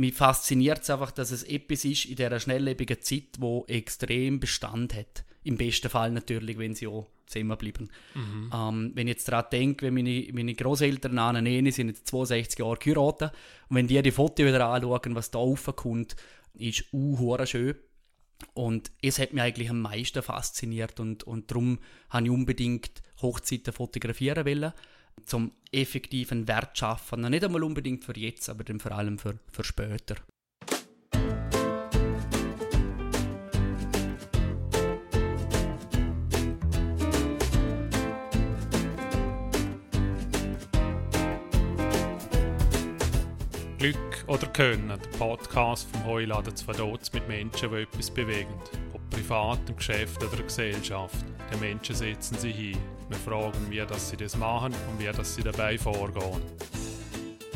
mich fasziniert es einfach, dass es etwas ist in dieser schnelllebigen Zeit, wo extrem Bestand hat. Im besten Fall natürlich, wenn sie auch zusammen bleiben. Mhm. Ähm, wenn ich jetzt daran denke, wenn meine, meine Großeltern an eine sind jetzt 62 Jahre geheiratet und wenn die die Fotos wieder anschauen, was da raufkommt, ist uh, schön. Und es hat mich eigentlich am meisten fasziniert und, und darum habe ich unbedingt Hochzeiten fotografieren wollen zum effektiven Wert schaffen. Nicht einmal unbedingt für jetzt, aber dann vor allem für, für später. Glück oder Können, der Podcast vom Heuladen zu Verdotz mit Menschen, die etwas bewegen. Ob privat, im Geschäft oder in der Gesellschaft. Die Menschen setzen sich hin. Wir fragen, wie das sie das machen und wie das sie dabei vorgehen.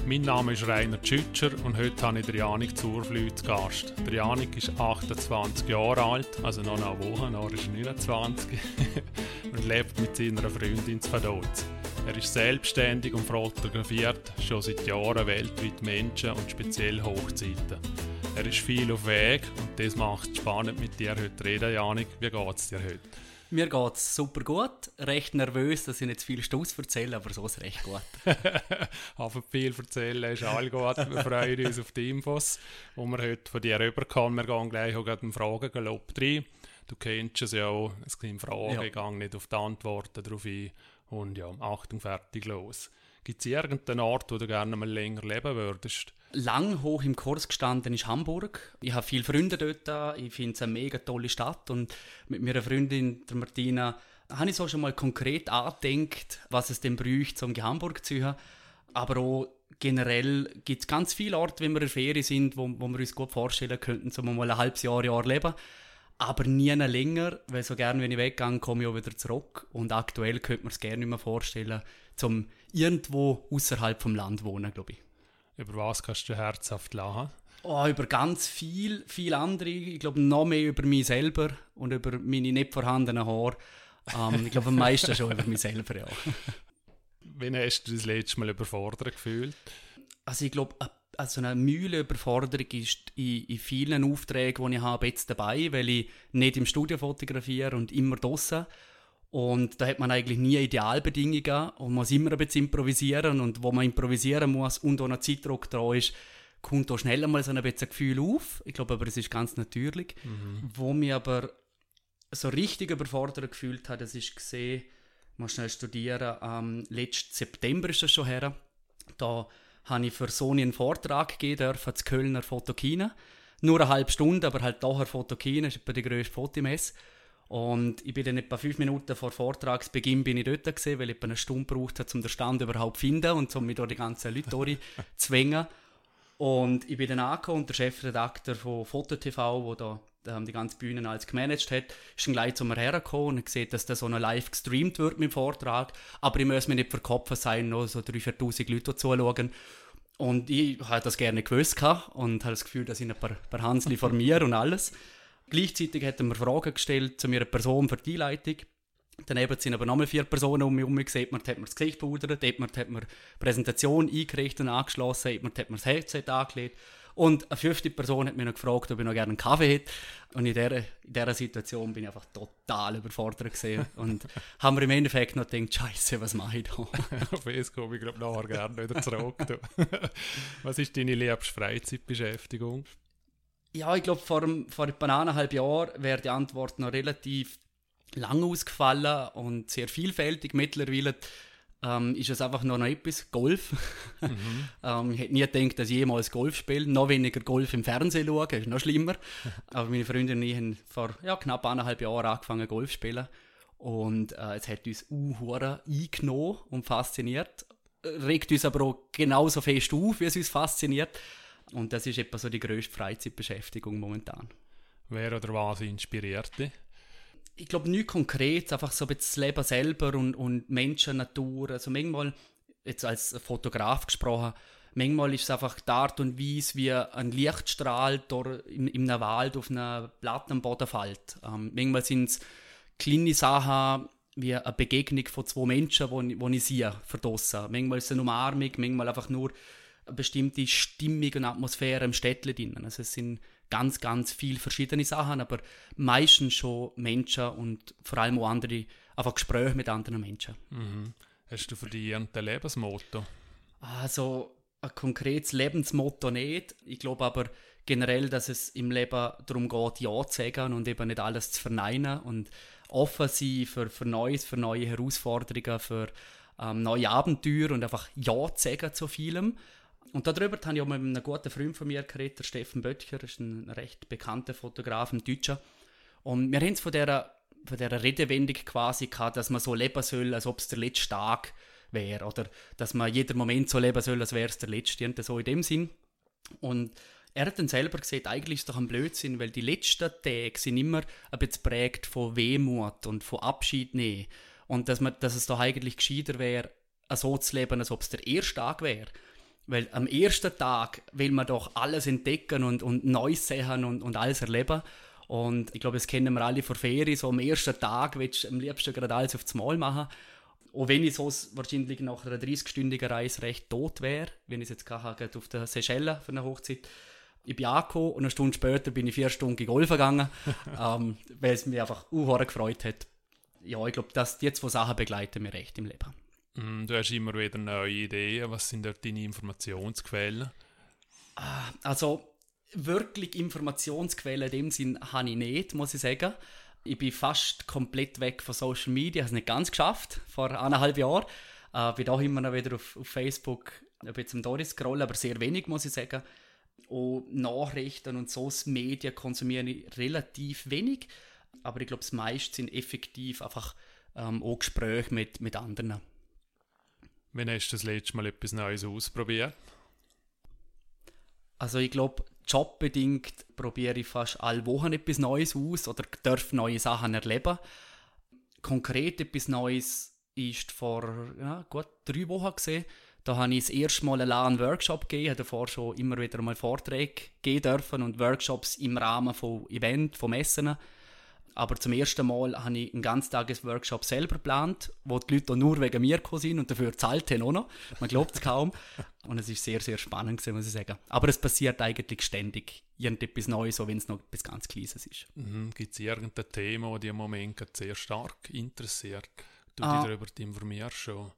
Mein Name ist Rainer Tschütscher und heute habe ich Janik Zurflüh zu Gast. Der Janik ist 28 Jahre alt, also noch eine Woche, noch ist er 29 und lebt mit seiner Freundin zu Vaduz. Er ist selbstständig und fotografiert schon seit Jahren weltweit Menschen und speziell Hochzeiten. Er ist viel auf Weg und das macht es spannend mit dir heute zu reden, Janik. Wie geht es dir heute? Mir geht es super gut. Recht nervös, dass ich nicht viel Stoß erzähle, aber so ist es recht gut. aber viel erzählen ist all gut. Wir freuen uns auf die Infos, die wir heute von dir rüberkommen. Wir gehen gleich auch einen Fragengalopp rein. Du kennst es ja auch. Es gibt Fragen, ja. ich gehe nicht auf die Antworten darauf ein. Und ja, Achtung, fertig, los. Gibt es irgendeinen Ort, wo du gerne mal länger leben würdest? Lang hoch im Kurs gestanden ist Hamburg. Ich habe viele Freunde dort. Ich finde es eine mega tolle Stadt. Und mit meiner Freundin, der Martina, habe ich so schon mal konkret angedenkt, was es denn bräuchte, um Hamburg zu haben. Aber auch generell gibt es ganz viele Orte, wenn wir in Ferien sind, wo, wo wir uns gut vorstellen könnten, um mal ein halbes Jahr, Jahr leben aber nie länger, weil so gerne, wenn ich weggehe, komme ich auch wieder zurück. Und aktuell könnte man es gerne nicht mehr vorstellen, zum irgendwo außerhalb vom Land wohnen, glaube ich. Über was kannst du herzhaft lachen? Oh, über ganz viel, viel andere. Ich glaube, noch mehr über mich selber und über meine nicht vorhandenen Haare. Ähm, ich glaube, am meisten schon über mich selber, ja. Wann hast du das letzte Mal überfordert gefühlt? Also ich glaube, also eine Mühle Überforderung ist in, in, vielen Aufträgen, die ich habe, jetzt dabei, weil ich nicht im Studio fotografiere und immer draußen. Und da hat man eigentlich nie Idealbedingungen und muss immer ein bisschen improvisieren. Und wo man improvisieren muss und auch noch Zeitdruck da ist, kommt da schnell einmal so ein bisschen Gefühl auf. Ich glaube aber, es ist ganz natürlich. Mhm. Wo mich aber so richtig überfordert gefühlt hat, das ist gesehen, ich muss schnell studieren, am letzten September ist das schon her. Da habe ich für Sony einen Vortrag gegeben dürfen, zu Kölner Fotokina. Nur eine halbe Stunde, aber halt daher Fotokina, ist die grösste Fotomesse. Und ich bin dann etwa fünf Minuten vor Vortragsbeginn bin ich dort gewesen, weil ich etwa eine Stunde braucht habe, um den Stand überhaupt zu finden und um mich da die ganzen Leute zu zwingen. Und ich bin dann angekommen und der Chefredakteur von FotoTV, wo da die ganze Bühne als gemanagt hat, ist dann gleich zu mir hergekommen und gesehen, dass das so noch live gestreamt wird mit dem Vortrag. Aber ich muss mir nicht verkopfen sein, noch so 3.000, 4.000 Leute zuschauen. Und ich habe das gerne gewusst und habe das Gefühl, dass ich ein paar, paar Hansli mir und alles. Gleichzeitig hat er mir Fragen gestellt zu meiner Person für die Einleitung. Daneben sind aber nochmal vier Personen um mich herum gesehen. Man hat mir das Gesicht pudert, man hat mir Präsentation eingerichtet und angeschlossen, man hat mir das Headset angelegt. Und eine fünfte Person hat mich noch gefragt, ob ich noch gerne einen Kaffee hätte. Und in dieser, in dieser Situation bin ich einfach total überfordert gesehen und haben wir im Endeffekt noch gedacht, Scheiße, was mache ich da? Auf das komme ich glaube nachher gerne wieder zurück. was ist deine liebste Freizeitbeschäftigung? Ja, ich glaube, vor, vor etwa eineinhalb Jahren wäre die Antwort noch relativ lang ausgefallen und sehr vielfältig. Mittlerweile ähm, ist es einfach noch etwas, Golf. Mhm. ähm, ich hätte nie gedacht, dass ich jemals Golf spiele, noch weniger Golf im Fernsehen schauen, ist noch schlimmer. Aber meine Freundin und ich haben vor ja, knapp eineinhalb Jahren angefangen Golf zu spielen und äh, es hat uns uh, eingenommen und fasziniert, regt uns aber auch genauso fest auf, wie es uns fasziniert. Und das ist etwa so die grösste Freizeitbeschäftigung momentan. Wer oder was inspiriert dich? Ich glaube, nichts konkret, einfach so das Leben selber und, und Menschen, Natur. Also manchmal, jetzt als Fotograf gesprochen, manchmal ist es einfach die Art und Weise, wie ein Lichtstrahl dort in, in einem Wald auf einer Platte am Boden fällt. Ähm, manchmal sind es kleine Sachen, wie eine Begegnung von zwei Menschen, die ich sehe, verdrossen. Manchmal ist es eine Umarmung, manchmal einfach nur eine bestimmte Stimmung und Atmosphäre im Städtle drin. Also es sind ganz, ganz viele verschiedene Sachen, aber meistens schon Menschen und vor allem auch andere, einfach Gespräche mit anderen Menschen. Mhm. Hast du für dich ein Lebensmotto? Also ein konkretes Lebensmotto nicht. Ich glaube aber generell, dass es im Leben darum geht, Ja zu sagen und eben nicht alles zu verneinen und offen sein für, für Neues, für neue Herausforderungen, für ähm, neue Abenteuer und einfach Ja zu sagen zu vielem. Und darüber habe ich auch mit einem guten Freund von mir geredet, der Steffen Böttcher, ist ein recht bekannter Fotograf, ein Deutscher. Und wir haben es von dieser, von dieser Redewendung quasi gehabt, dass man so leben soll, als ob es der letzte Tag wäre. Oder dass man jeden Moment so leben soll, als wäre es der letzte. Und so in dem Sinn. Und er hat dann selber gesagt, eigentlich ist es doch ein Blödsinn, weil die letzten Tage sind immer ein bisschen prägt von Wehmut und von Abschied nehmen. Und dass, man, dass es doch eigentlich gescheiter wäre, so zu leben, als ob es der erste Tag wäre. Weil am ersten Tag will man doch alles entdecken und, und Neues sehen und, und alles erleben. Und ich glaube, das kennen wir alle von Ferien. So am ersten Tag willst du am liebsten gerade alles aufs Mal machen. Auch wenn ich so wahrscheinlich nach einer 30-stündigen Reise recht tot wäre, wenn ich es jetzt hatte, auf der Seychellen für eine Hochzeit. Ich bin angekommen und eine Stunde später bin ich vier Stunden Golf gegangen, ähm, weil es mich einfach unheuer gefreut hat. Ja, ich glaube, dass die zwei Sachen begleiten mich recht im Leben. Mm, du hast immer wieder neue Ideen. Was sind dort deine Informationsquellen? Ah, also, wirklich Informationsquellen in dem Sinn habe ich nicht, muss ich sagen. Ich bin fast komplett weg von Social Media, habe es nicht ganz geschafft, vor eineinhalb Jahren. Äh, bin auch immer noch wieder auf, auf Facebook ein bisschen Doris scrollen, aber sehr wenig, muss ich sagen. Und Nachrichten und so Medien konsumiere ich relativ wenig. Aber ich glaube, das meiste sind effektiv einfach ähm, auch Gespräche mit, mit anderen. Wann hast du das letzte Mal etwas Neues ausprobiert? Also ich glaube, jobbedingt probiere ich fast alle Wochen etwas Neues aus oder darf neue Sachen erleben. Konkret etwas Neues ist vor ja, gut drei Wochen gesehen. Da habe ich das erste Mal einen Workshop gegeben, habe davor schon immer wieder mal Vorträge geben dürfen und Workshops im Rahmen von Events, von Messen. Aber zum ersten Mal habe ich einen Ganztages-Workshop selber geplant, wo die Leute nur wegen mir gekommen sind und dafür zahlt haben auch noch. Man glaubt es kaum. Und es ist sehr, sehr spannend, gewesen, muss ich sagen. Aber es passiert eigentlich ständig irgendetwas Neues, auch wenn es noch etwas ganz Kleines ist. Mhm. Gibt es irgendein Thema, das dich im Moment sehr stark interessiert? Du ah. dich darüber informierst schon?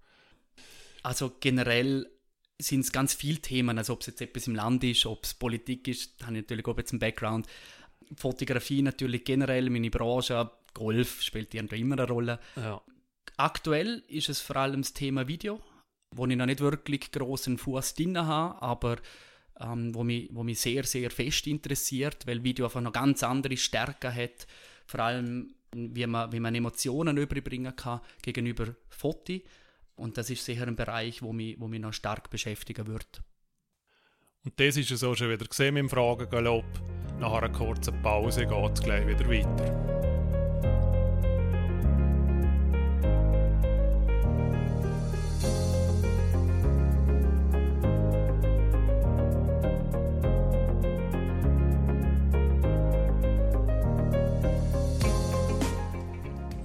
Also generell sind es ganz viele Themen, also ob es jetzt etwas im Land ist, ob es Politik ist, da habe ich natürlich auch jetzt einen Background. Fotografie natürlich generell, meine Branche, Golf spielt irgendwie immer eine Rolle. Ja. Aktuell ist es vor allem das Thema Video, wo ich noch nicht wirklich großen Fuß drin habe, aber ähm, wo, mich, wo mich sehr, sehr fest interessiert, weil Video einfach noch ganz andere Stärken hat, vor allem wie man, wie man Emotionen überbringen kann gegenüber Foto. Und das ist sicher ein Bereich, wo mich, wo mich noch stark beschäftigen wird. Und das ist es auch schon wieder gesehen im Fragengalopp. Nach einer kurzen Pause geht es gleich wieder weiter.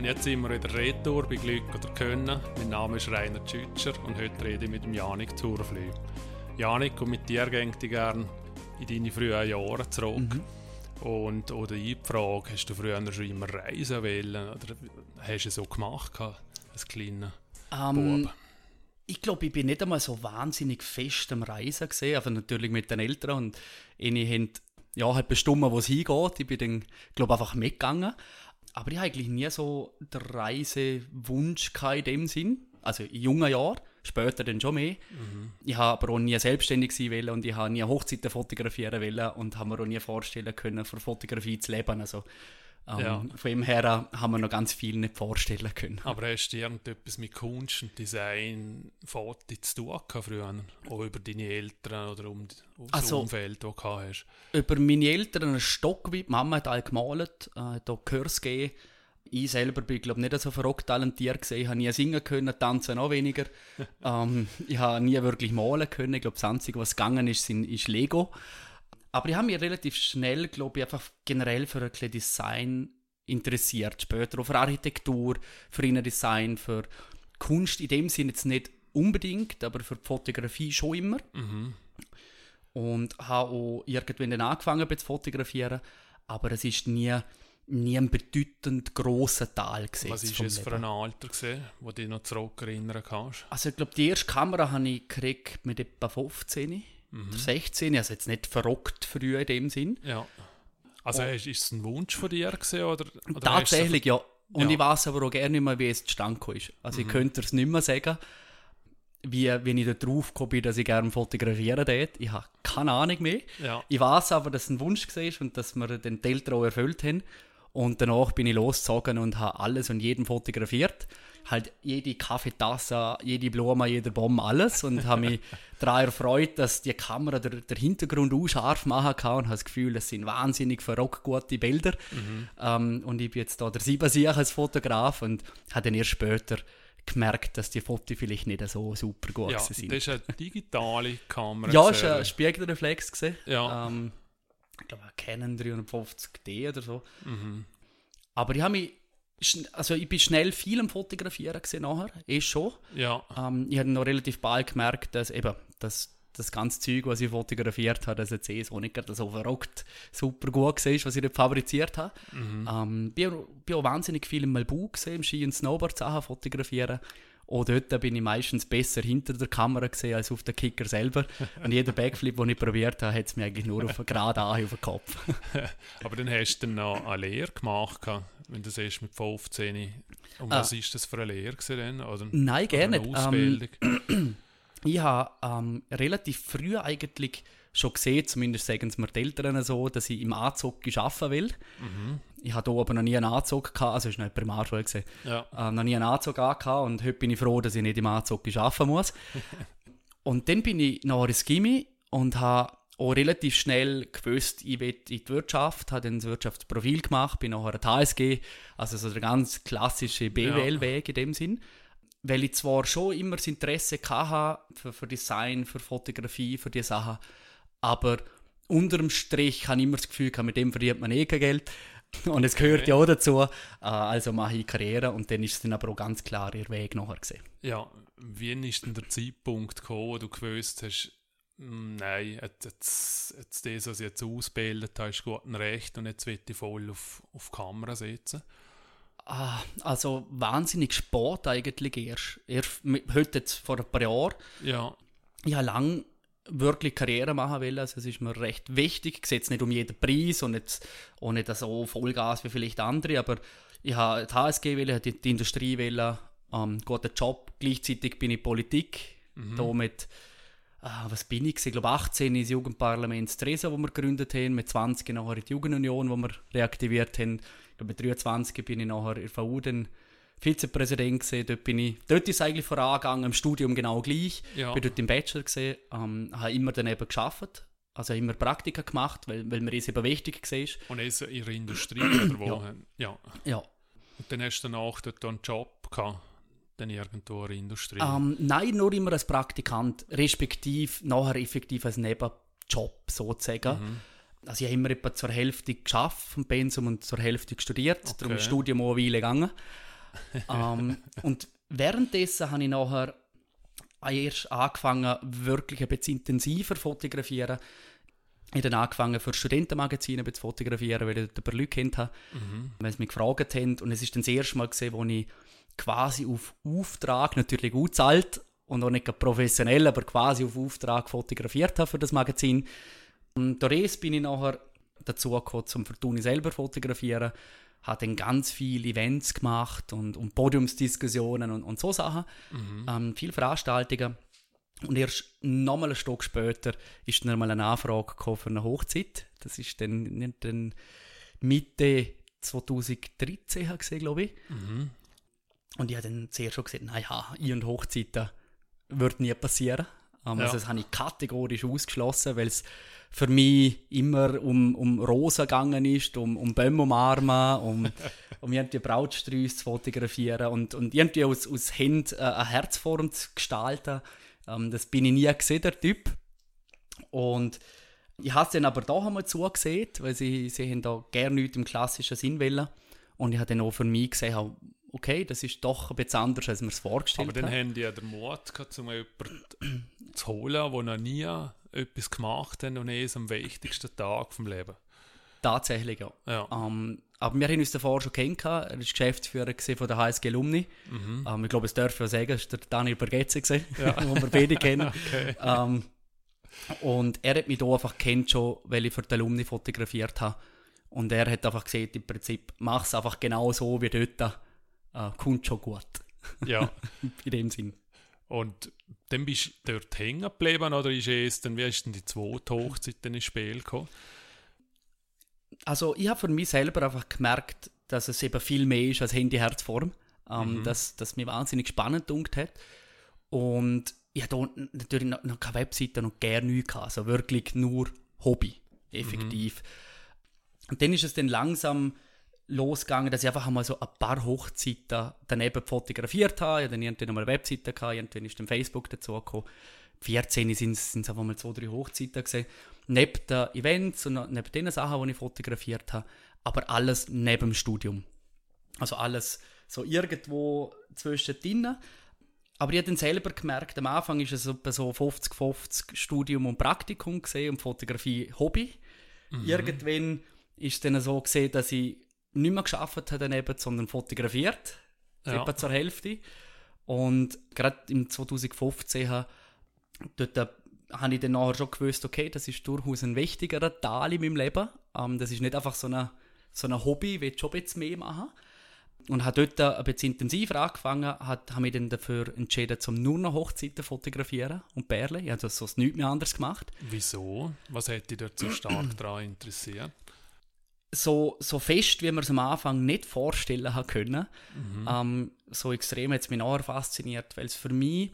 Jetzt sind wir wieder Retour bei Glück oder Können. Mein Name ist Rainer Tschütscher und heute rede ich mit Janik Zurflüg. Janik, und mit dir gehe ich gerne in deine frühen Jahre zurück. Mhm. Und, oder die Frage, hast du früher schon immer reisen wollen? Oder hast du es so gemacht als kleiner um, Bub? Ich glaube, ich bin nicht einmal so wahnsinnig fest am Reisen gesehen, aber natürlich mit den Eltern. Und ihnen haben ja, halt bestimmt, wo es hingeht. Ich bin dann, glaube einfach mitgegangen. Aber ich habe eigentlich nie so den Reisewunsch in dem Sinn. Also in jungen Jahren später dann schon mehr. Mhm. Ich habe aber auch nie selbstständig sein wollen und ich habe nie Hochzeiten fotografieren wollen und habe mir auch nie vorstellen können, für Fotografie zu leben. Also, ähm, ja. Von dem her haben wir noch ganz viel nicht vorstellen können. Aber hast du irgendetwas mit Kunst und Design, Foto zu tun gehabt früher? Auch über deine Eltern oder um das also, Umfeld, das du hast? Über meine Eltern ein Stock, wie die Mama hat all gemalt, äh, da Kurs gegeben ich selber bin, glaube nicht so verrückt talentiert gewesen. Ich habe nie singen können, tanzen noch weniger. ähm, ich habe nie wirklich malen können. Ich glaube, das Einzige, was gegangen ist, sind, ist Lego. Aber ich habe mich relativ schnell, glaube ich, einfach generell für ein Design interessiert. Später auch für Architektur, für Innendesign, für Kunst in dem Sinne jetzt nicht unbedingt, aber für die Fotografie schon immer. Mhm. und habe auch irgendwann dann angefangen zu fotografieren, aber es ist nie, nie ein bedeutend grosser Teil gewesen. Was ist vom es für ein Alter, gewesen, wo du dich noch zurückerinnern kannst? Also ich glaube, die erste Kamera habe ich gekriegt mit etwa 15 Mhm. oder 16, also jetzt nicht verrockt früh in dem Sinn. Ja. Also ist ist es ein Wunsch von dir gewesen, oder, oder Tatsächlich, ja. Und Ja. ich weiß aber auch gerne nicht mehr, wie es zustande ist. Also Mhm. ich könnte es nicht mehr sagen, wie, wenn ich da drauf bin, dass ich gerne fotografieren würde. Ich habe keine Ahnung mehr. Ja. Ich weiß aber, dass es ein Wunsch war und dass wir den Eltern auch erfüllt haben. Und danach bin ich losgezogen und habe alles und jeden fotografiert. Halt jede Kaffeetasse, jede Blume, jeder Baum, alles. Und habe mich daran erfreut, dass die Kamera der, der Hintergrund auch scharf machen kann und habe das Gefühl, es sind wahnsinnig verrockt gute Bilder. Ähm, und ich bin jetzt da der Siebensieg als Fotograf und habe dann erst später gemerkt, dass die Fotos vielleicht nicht so super gut ja, das sind. ist eine digitale Kamera. Ja, es gewesen, war ein Spiegelreflex. gewesen. Ja. Ähm, ich glaube, Canon 350D oder so. Mhm. Aber ich habe mich, also ich bin schnell viel am Fotografieren gesehen nachher, eh schon. Ja, Ähm, ich habe noch relativ bald gemerkt, dass eben das, das ganze Zeug, was ich fotografiert habe, dass jetzt eh so nicht gerade so verrückt super gut war, was ich dort fabriziert habe. Mhm. Ähm, bin, auch- bin auch wahnsinnig viel im Malbu gesehen, im Ski- und Snowboard-Sachen fotografieren. Auch dort bin ich meistens besser hinter der Kamera gesehen als auf der Kicker selber. Und jeder Backflip, den ich probiert habe, hat es mir eigentlich nur auf gerade an auf den Kopf. aber dann hast du dann noch eine Lehre gemacht, wenn du siehst mit 15. Und Ah. was ist das für eine Lehre gewesen denn? Oder, Nein, gerne Ähm, Ausbildung? ich habe ähm, relativ früh eigentlich schon gesehen, zumindest sagen es mir die Eltern so, dass ich im Anzug arbeiten will. Ich hatte hier aber noch nie einen Anzug gehabt, also es war noch Primarschule. Gewesen. ja. äh, noch nie einen Anzug angehabt und heute bin ich froh, dass ich nicht im Anzug arbeiten muss. und dann bin ich nach ins Gimmi und habe auch relativ schnell gewusst, ich will in die Wirtschaft, habe dann das Wirtschaftsprofil gemacht, bin nachher die HSG, also so der ganz klassische BWL-Weg in dem Sinn. Weil ich zwar schon immer das Interesse hatte für, für Design, für Fotografie, für diese Sachen, aber unterm Strich habe ich immer das Gefühl, mit dem verdient man eh kein Geld. Und es gehört Okay. ja auch dazu. Äh, Also mache ich Karriere und dann ist es dann aber auch ganz klar ihr Weg nachher gesehen. ja, wann ist denn der Zeitpunkt gekommen, wo du gewusst hast, «Hm, nein, jetzt, jetzt, das, was ich jetzt ausgebildet habe, ist gut und recht und jetzt will ich voll auf, auf Kamera setzen? Ah, also wahnsinnig Sport eigentlich erst. erst heute jetzt vor ein paar Jahren. Ja, Ich habe lange wirklich Karriere machen wollen. Also es ist mir recht wichtig. Ich sehe nicht um jeden Preis und nicht, auch nicht so Vollgas wie vielleicht andere, aber ich habe die HSG wählen, die, die Industrie wählen, ähm, guten Job. Gleichzeitig bin ich Politik. Da mit, ah, was bin ich? Ich glaube 18 ist Jugendparlament Stresa, wo wir gegründet haben, mit 20 nachher in die Jugendunion, wo wir reaktiviert haben. Ich glaube mit 23 bin ich nachher in der VU dann Vizepräsident gesehen. Dort, bin ich, dort ist es eigentlich vorangegangen, im Studium genau gleich. Ja. bin dort im Bachelor gesehen, ähm, habe immer daneben geschafft, also immer Praktika gemacht, weil, weil mir das eben wichtig war. und also in der Industrie oder wo? Ja. ja. Ja. Und dann hast du danach dort einen Job gehabt, dann irgendwo in der Industrie. Ähm, nein, nur immer als Praktikant, respektive nachher effektiv als Nebenjob sozusagen. Also ich habe immer etwa zur Hälfte geschafft vom Pensum und zur Hälfte studiert, darum ist Studium auch eine Weile gegangen. ähm, und währenddessen habe ich nachher erst angefangen, wirklich ein bisschen intensiver zu fotografieren. Ich habe dann angefangen, für Studentenmagazine zu fotografieren, weil ich dort Leute kennt habe, weil sie mich gefragt haben. Und es ist dann das erste Mal gesehen, wo ich quasi auf Auftrag, natürlich gut zahlt und auch nicht professionell, aber quasi auf Auftrag fotografiert habe für das Magazin. Und durch bin ich nachher dazu gekommen, zum Fortuni selber fotografieren. Habe dann ganz viele Events gemacht und, und Podiumsdiskussionen und, und so Sachen. Ähm, viele Veranstaltungen. Und erst nochmal ein Stück später ist dann mal eine Anfrage gekommen für eine Hochzeit. Das ist dann, dann Mitte 2013 habe ich gesehen, glaube ich. Und ich habe dann zuerst schon gesagt, naja, ich und Hochzeiten wird nie passieren. Ähm, Ja. Also das habe ich kategorisch ausgeschlossen, weil es für mich immer um, um Rosen gegangen ist, um, um Bäume umarmen, um, um irgendwie Brautsträuße zu fotografieren und, und irgendwie aus, aus Händen äh, eine Herzform zu gestalten. Ähm, das bin ich nie gesehen, der Typ. Und ich habe es dann aber doch einmal zugesehen, weil sie, sie haben da gerne nichts im klassischen Sinn wollen. Und ich habe dann auch für mich gesehen, okay, das ist doch ein bisschen anders, als wir es vorgestellt Aber dann haben. haben die ja den Mut gehabt, um jemanden zu holen, der noch nie etwas gemacht haben und es am wichtigsten Tag vom Leben. Tatsächlich, ja. Ja. Ähm, aber wir haben uns davor schon kennengelernt. Er war Geschäftsführer von der HSG Alumni. Mhm. Ähm, ich glaube, es darf ich auch sagen, es war der Daniel Bergetze, Ja. den wir beide kennen. Okay. Ähm, und er hat mich da einfach kennt schon, weil ich für die Alumni fotografiert habe. Und er hat einfach gesagt, im Prinzip, mach es einfach genau so wie dort. Äh, kommt schon gut. Ja. In dem Sinn. Und dann bist du dort hängen geblieben oder ist es dann, wie ist denn die zweite Hochzeit dann ins Spiel gekommen? Also ich habe für mich selber einfach gemerkt, dass es eben viel mehr ist als Handy-Herzform. Ähm, Mhm. dass das mich wahnsinnig spannend gedunkt hat. Und ich hatte natürlich noch, noch keine Webseite und gerne nichts. Also wirklich nur Hobby, effektiv. Und dann ist es dann langsam losgegangen, dass ich einfach einmal so ein paar Hochzeiten daneben fotografiert habe. Ich hatte dann irgendwann noch mal eine Webseite, gehabt, irgendwann ist dann Facebook dazu gekommen. 14 sind es einfach mal zwei, drei Hochzeiten gesehen. Neben den Events und neben den Sachen, die ich fotografiert habe, aber alles neben dem Studium. Also alles so irgendwo zwischendrin. Aber ich habe dann selber gemerkt, am Anfang ist es etwa so 50-50 Studium und Praktikum gesehen und Fotografie Hobby. Irgendwann ist es dann so gesehen, dass ich nicht mehr geschafft habe daneben, sondern fotografiert. Ja. Etwa zur Hälfte. Und gerade im 2015 habe, dort habe ich dann nachher schon gewusst, okay, das ist durchaus ein wichtigerer Teil in meinem Leben. Ähm, das ist nicht einfach so ein so eine Hobby, ich will schon bisschen mehr machen. Und habe dort ein bisschen intensiver angefangen, hat, habe mich dann dafür entschieden, zum nur noch Hochzeiten fotografieren und Perle. Ich habe das sonst nichts mehr anderes gemacht. Wieso? Was hat dich dort so stark daran interessiert? So, so fest, wie man es am Anfang nicht vorstellen hat können. Mhm. Ähm, so extrem hat es mich nachher fasziniert, weil es für mich,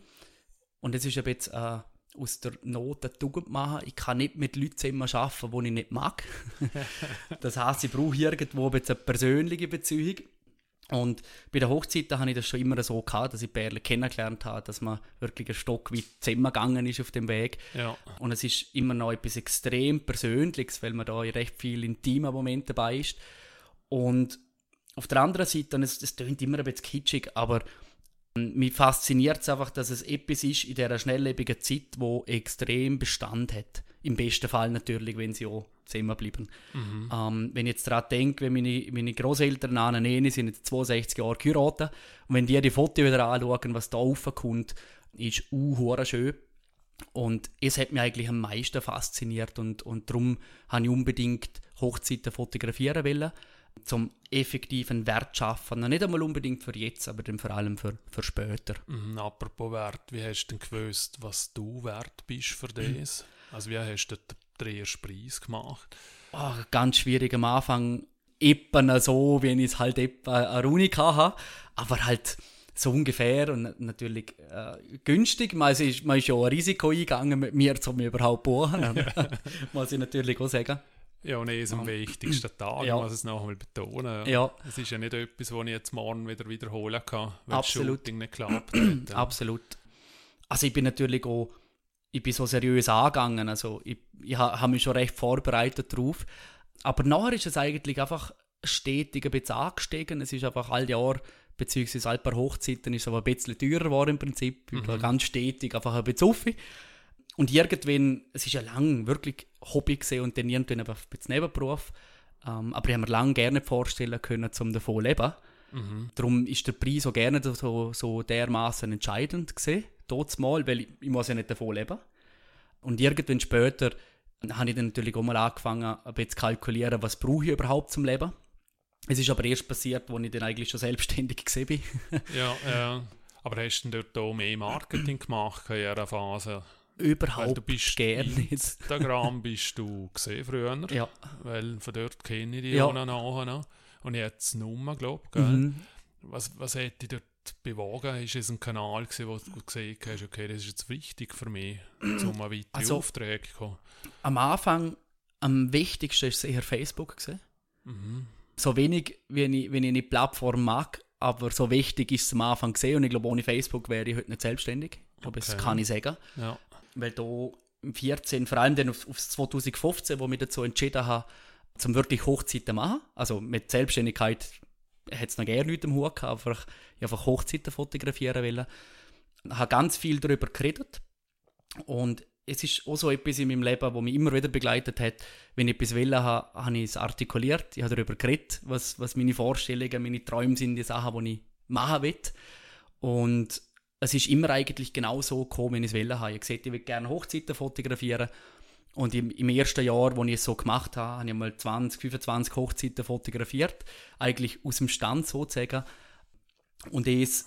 und das ist eben jetzt äh, aus der Not eine Tugend machen, ich kann nicht mit Leuten zusammen arbeiten, die ich nicht mag. das heisst, ich brauche irgendwo eine persönliche Beziehung. Und bei den Hochzeiten habe ich das schon immer so gehabt, dass ich Perle kennengelernt habe, dass man wirklich ein Stock weit zusammengegangen ist auf dem Weg. Ja. Und es ist immer noch etwas extrem Persönliches, weil man da in recht viel intimer Moment dabei ist. Und auf der anderen Seite, und es, es klingt immer ein bisschen kitschig, aber ähm, mich fasziniert es einfach, dass es etwas ist in dieser schnelllebigen Zeit, wo extrem Bestand hat. Im besten Fall natürlich, wenn sie auch zusammenbleiben. Mhm. Ähm, wenn ich jetzt daran denke, wenn meine, meine Großeltern an eine sind jetzt 62 Jahre geheiratet und wenn die die Fotos wieder anschauen, was da raufkommt, ist uh, schön. Und es hat mich eigentlich am meisten fasziniert und, und darum habe ich unbedingt Hochzeiten fotografieren wollen, zum effektiven Wert zu schaffen. Nicht einmal unbedingt für jetzt, aber dann vor allem für, für später. Mhm, apropos Wert, wie hast du denn gewusst, was du wert bist für das? Also wie hast du den ersten Preis gemacht? Oh, ganz schwierig am Anfang, etwa so, wie ich es halt etwa an der Uni hatte, aber halt so ungefähr und natürlich äh, günstig. Man ist, man ist ja auch ein Risiko eingegangen mit mir, um überhaupt buchen. Muss ich natürlich auch sagen. Ja, und es am wichtigsten Tag, Ja. ich muss es noch einmal betonen. Ja, Es ist ja nicht etwas, was ich jetzt morgen wieder wiederholen kann, weil Absolut. das Shooting nicht. Ja. absolut. Also ich bin natürlich auch, ich bin so seriös angegangen, also ich, ich ha- habe mich schon recht vorbereitet drauf. Aber nachher ist es eigentlich einfach stetig ein bisschen angestiegen. Es ist einfach all Jahr, beziehungsweise all paar Hochzeiten, ist es aber ein bisschen teurer geworden im Prinzip. Mhm. Ganz stetig, einfach ein bisschen auf. Und irgendwann, es ist ja lang wirklich Hobby gesehen und dann irgendwann aber ein bisschen Nebenberuf. Ähm, aber ich habe mir lange gerne vorstellen können, um davon zu leben. Mhm. Darum ist der Preis auch gerne so, so dermaßen entscheidend gesehen, dort mal, weil ich, ich muss ja nicht davon leben. Und irgendwann später habe ich dann natürlich auch mal angefangen, ein bisschen zu kalkulieren, was brauche ich überhaupt zum Leben. Es ist aber erst passiert, als ich dann eigentlich schon selbstständig gesehen bin. Ja, ja. Aber hast du denn dort auch mehr Marketing gemacht in dieser Phase? Weil überhaupt du bist gerne nicht. Instagram bist du gesehen früher, Ja. weil von dort kenne ich dich Ja. auch noch nachher. Und ich hätte es Nummer, glaube ich. Mhm. Was, was hat dich dort bewogen? Ist es ein Kanal, gewesen, wo du gesehen hast, okay, das ist jetzt wichtig für mich, um weitere Also- Aufträge zu kommen? Am Anfang, am wichtigsten ist es eher Facebook. Mhm. So wenig, wie ich, wenn ich eine Plattform mag, aber so wichtig ist es am Anfang gesehen und ich glaube, ohne Facebook wäre ich heute nicht selbstständig. Aber das Okay. kann ich sagen. Ja. weil da im 14, vor allem dann auf, aufs 2015, wo ich dazu entschieden habe, zum wirklich Hochzeiten zu machen. Also mit Selbstständigkeit hat es noch gerne nichts im Hut gehabt, einfach, ich einfach Hochzeiten fotografieren wollen. Ich habe ganz viel darüber geredet und es ist auch so etwas in meinem Leben, das mich immer wieder begleitet hat. Wenn ich etwas will, habe, habe ich es artikuliert. Ich habe darüber geredet, was, was meine Vorstellungen, meine Träume sind, die Sachen, die ich machen will. Und es ist immer eigentlich genau so gekommen, wenn ich es will habe. Ich gesagt, ich will gerne Hochzeiten fotografieren. Und im, im, ersten Jahr, wo ich es so gemacht habe, habe ich mal 20, 25 Hochzeiten fotografiert. Eigentlich aus dem Stand sozusagen. Und das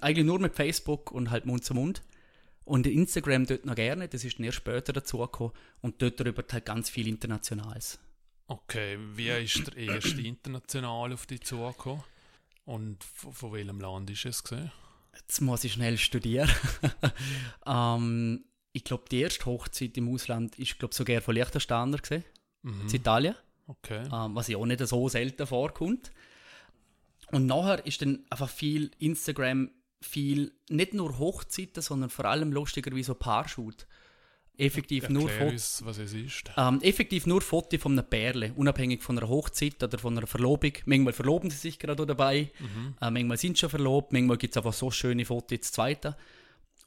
eigentlich nur mit Facebook und halt Mund zu Mund. Und Instagram dort noch gerne, das ist dann erst später dazugekommen. Und dort darüber halt ganz viel Internationales. Okay, wie ist der erste International auf dich zugekommen? Und von, von, welchem Land ist es gesehen? Jetzt muss ich schnell studieren. ähm, ich glaube, die erste Hochzeit im Ausland ist, glaube sogar von Liechtensteiner gesehen. Mhm. In Italien. Okay. Ähm, was ja auch nicht so selten vorkommt. Und nachher ist dann einfach viel Instagram viel, nicht nur Hochzeiten, sondern vor allem lustigerweise so Paarshoot. Effektiv nur Fotos. was es ist. Ähm, effektiv nur Fotos von einer Perle, unabhängig von einer Hochzeit oder von einer Verlobung. Manchmal verloben sie sich gerade dabei, mhm. äh, manchmal sind sie schon verlobt, manchmal gibt es einfach so schöne Fotos zweite.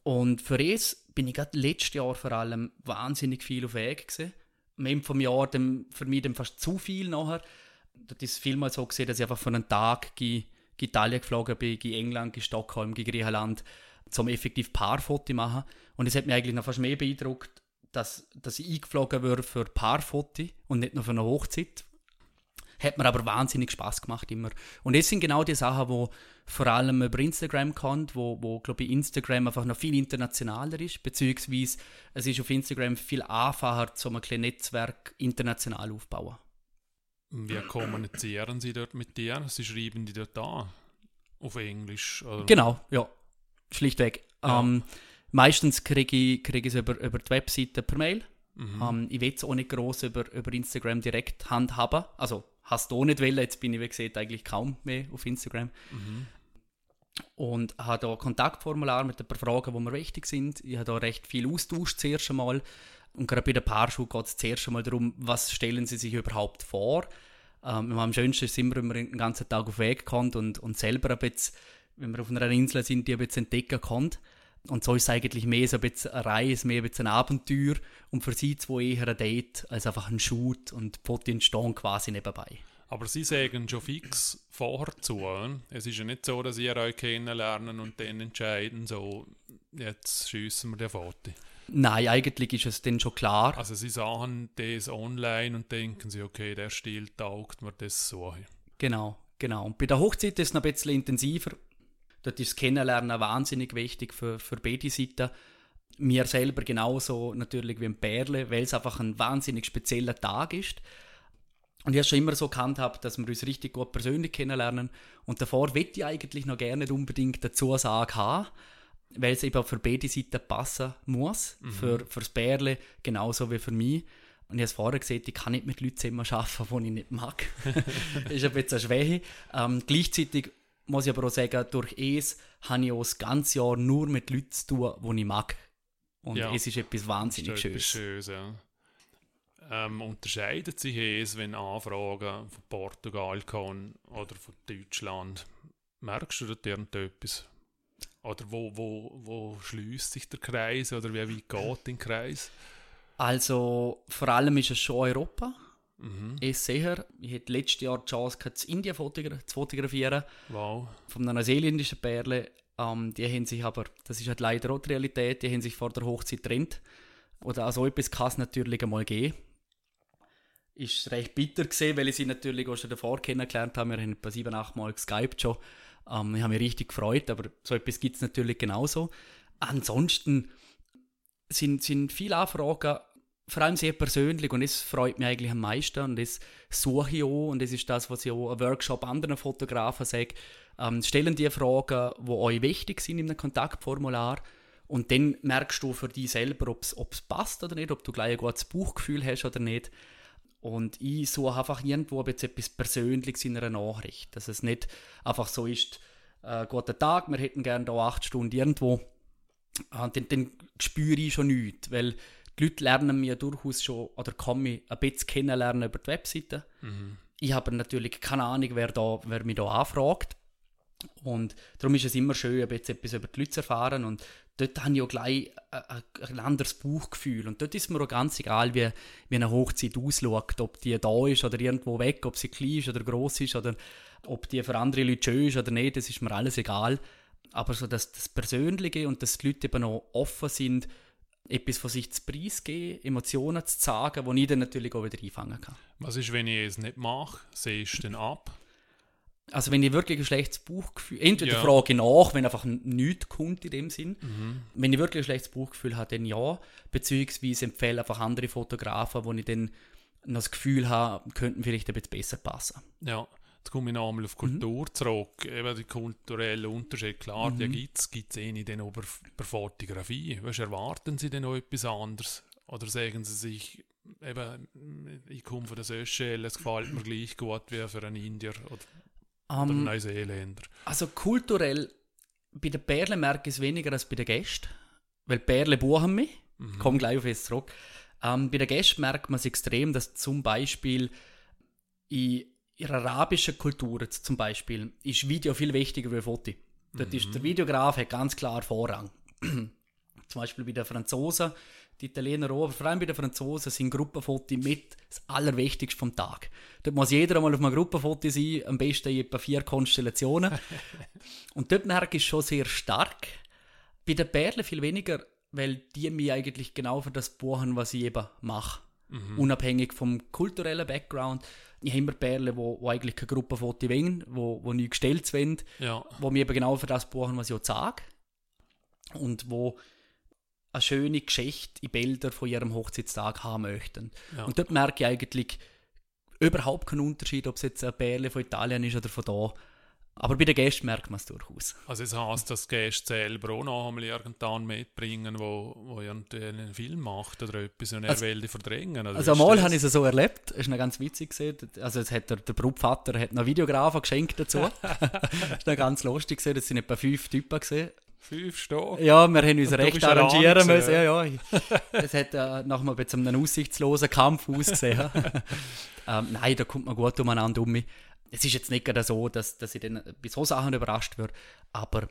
Und für es bin ich gerade letztes Jahr vor allem wahnsinnig viel auf Weg gewesen. Am vom Jahr dem, für mich dem fast zu viel nachher. Das ist vielmal so gesehen, dass ich einfach von einem Tag in Italien geflogen bin, in England, in Stockholm, in Griechenland, zum effektiv Paarfoto machen. Und es hat mich eigentlich noch fast mehr beeindruckt, dass, dass ich eingeflogen würde für Paarfoto und nicht nur für eine Hochzeit. Hat mir aber wahnsinnig Spaß gemacht immer. Und das sind genau die Sachen, wo vor allem über Instagram kommt, wo, wo glaube ich Instagram einfach noch viel internationaler ist, beziehungsweise es ist auf Instagram viel einfacher, so ein kleines Netzwerk international aufzubauen. Wie kommunizieren Sie dort mit dir? Sie schreiben die dort an? Auf Englisch? Oder? Genau, ja. Schlichtweg. Ja. Ähm, meistens kriege ich, krieg es über, über die Webseite per Mail. Mhm. Ähm, ich will es auch nicht groß über, über Instagram direkt handhaben. Also, hast du nicht wollen. Jetzt bin ich, wie gesagt, eigentlich kaum mehr auf Instagram. Mhm. Und habe da Kontaktformular mit ein paar Fragen, die mir wichtig sind. Ich habe da recht viel Austausch zuerst einmal. Und gerade bei der Paarschuhe geht es zuerst einmal darum, was stellen sie sich überhaupt vor. Ähm, am schönsten ist immer, wenn man den ganzen Tag auf Weg kommt und, und selber ein bisschen, wenn wir auf einer Insel sind, die ein bisschen entdecken kann. Und so ist es eigentlich mehr so ein bisschen eine Reise, mehr ein bisschen ein Abenteuer und für sie zwei eher ein Date als einfach ein Shoot und die Fotos entstehen quasi nebenbei. Aber Sie sagen schon fix vorher zu. Es ist ja nicht so, dass ihr euch kennenlernen und dann entscheiden, so, jetzt schiessen wir den Foto. Nein, eigentlich ist es dann schon klar. Also Sie sahen das online und denken Sie, okay, der Stil taugt mir das so. Genau, genau. Und bei der Hochzeit ist es noch ein bisschen intensiver. Dort ist das Kennenlernen wahnsinnig wichtig für, für beide Seiten. Mir selber genauso natürlich wie ein Perle, weil es einfach ein wahnsinnig spezieller Tag ist. Und ich habe schon immer so gehandhabt, dass wir uns richtig gut persönlich kennenlernen. Und davor möchte ich eigentlich noch gerne unbedingt dazu sagen haben, weil es eben für beide Seiten passen muss. Mhm. Für, für das Bärle genauso wie für mich. Und ich habe es vorher gesagt, ich kann nicht mit Leuten zusammen arbeiten, die ich nicht mag. das ist ein bisschen eine Schwäche. Ähm, gleichzeitig muss ich aber auch sagen, durch es habe ich auch das ganze Jahr nur mit Leuten zu tun, die ich mag. Und ja. es ist etwas wahnsinnig Schönes. Schönes ja. ähm, unterscheidet sich es, wenn Anfragen von Portugal kommen oder von Deutschland? Merkst du da irgendetwas? Oder wo, wo, wo schließt sich der Kreis oder wie weit geht der Kreis? Also vor allem ist es schon Europa. Mhm. Ich sehe, ich hatte letztes Jahr die Chance in Indien zu fotografieren. Wow. Von einer neuseeländischen Perle. Ähm, die haben sich aber, das ist halt leider auch die Realität, die haben sich vor der Hochzeit getrennt. Oder also etwas kann es natürlich einmal geben. Ist recht bitter gesehen, weil ich sie natürlich auch schon davor kennengelernt habe. Wir haben etwa sieben, acht Mal geskypt schon. Ähm, ich habe mich richtig gefreut, aber so etwas gibt es natürlich genauso. Ansonsten sind, sind viele Anfragen vor allem sehr persönlich und das freut mich eigentlich am meisten und das suche ich auch und das ist das, was ich auch im Workshop anderen Fotografen sage. Ähm, stellen die Fragen, die euch wichtig sind in einem Kontaktformular und dann merkst du für dich selber, ob es passt oder nicht, ob du gleich ein gutes Buchgefühl hast oder nicht. Und ich suche einfach irgendwo jetzt etwas Persönliches in einer Nachricht. Dass es nicht einfach so ist, äh, guten Tag, wir hätten gerne da acht Stunden irgendwo. Äh, dann, dann spüre ich schon nichts, weil die Leute lernen mir durchaus schon, oder kann mich ein bisschen kennenlernen über die Webseite. Mhm. Ich habe natürlich keine Ahnung, wer, da, wer mich da anfragt. Und darum ist es immer schön, ein bisschen etwas über die Leute zu erfahren. Und dort habe ich auch gleich ein, ein anderes Bauchgefühl. Und dort ist mir auch ganz egal, wie, wie eine Hochzeit ausschaut, ob die da ist oder irgendwo weg, ob sie klein ist oder groß ist oder ob die für andere Leute schön ist oder nicht, das ist mir alles egal. Aber so das, das Persönliche und dass die Leute eben auch offen sind, etwas von sich zu preisgeben, Emotionen zu sagen, wo ich dann natürlich auch wieder einfangen kann. Was ist, wenn ich es nicht mache? Siehst du denn ab? Also wenn ich wirklich ein schlechtes Bauchgefühl, entweder Ja. frage ich nach, wenn einfach nichts kommt in dem Sinn. Mhm. Wenn ich wirklich ein schlechtes Bauchgefühl habe, dann ja. Beziehungsweise empfehle einfach andere Fotografen, wo ich dann noch das Gefühl habe, könnten vielleicht ein bisschen besser passen. Ja, jetzt komme ich noch einmal Mhm. auf Kultur zurück. Eben die kulturellen Unterschiede, klar, Mhm. die gibt es, gibt es eh nicht bei bei Fotografie. Weißt, erwarten Sie denn noch etwas anderes? Oder sagen Sie sich, eben, ich komme von den Seychellen, es gefällt mir gleich gut wie für einen Indier oder, oder einen Ähm, Neuseeländer. also kulturell, bei den Perlen merke ich es weniger als bei den Gästen. Weil die Perlen buchen mich. Mhm. Ich komme gleich auf es zurück. Ähm, bei den Gästen merkt man es extrem, dass zum Beispiel in ihrer arabischen Kultur zum Beispiel ist Video viel wichtiger wie Foto. Dort ist der Videograf hat ganz klar Vorrang. zum Beispiel bei den Franzosen, die Italiener auch, aber vor allem bei den Franzosen sind Gruppenfotos mit das Allerwichtigste vom Tag. Dort muss jeder einmal auf einem Gruppenfoto sein, am besten in etwa vier Konstellationen. Und dort merke ich schon sehr stark. Bei den Perlen viel weniger, weil die mich eigentlich genau für das buchen, was ich eben mache. Unabhängig vom kulturellen Background. Ich habe immer Perlen, wo, wo eigentlich keine Gruppenfoto wollen, wo, wo nicht gestellt wollen, Ja, wo mich eben genau für das buchen, was ich auch sage. Und wo eine schöne Geschichte in Bilder von ihrem Hochzeitstag haben möchten. Ja. Und dort merke ich eigentlich überhaupt keinen Unterschied, ob es jetzt eine Perle von Italien ist oder von da. Aber bei den Gästen merkt man es durchaus. also es heisst, dass die Gäste selber auch noch einmal irgendwann mitbringen, wo, wo einen Film macht oder etwas und er Also- will die verdrängen. Also einmal habe ich es so erlebt, es ist noch ganz witzig gesehen. Also es hat der, der Brutvater hat noch Videografen geschenkt dazu. ist noch ganz lustig gesehen, das sind etwa fünf Typen gesehen. Fünf Stunden? Ja, wir haben uns Und recht arrangieren müssen. Ja, ja. Es hat äh, nachher bei so einem aussichtslosen Kampf ausgesehen. ähm, nein, da kommt man gut umeinander um mich. Es ist jetzt nicht gerade so, dass, dass ich dann bei so Sachen überrascht werde, aber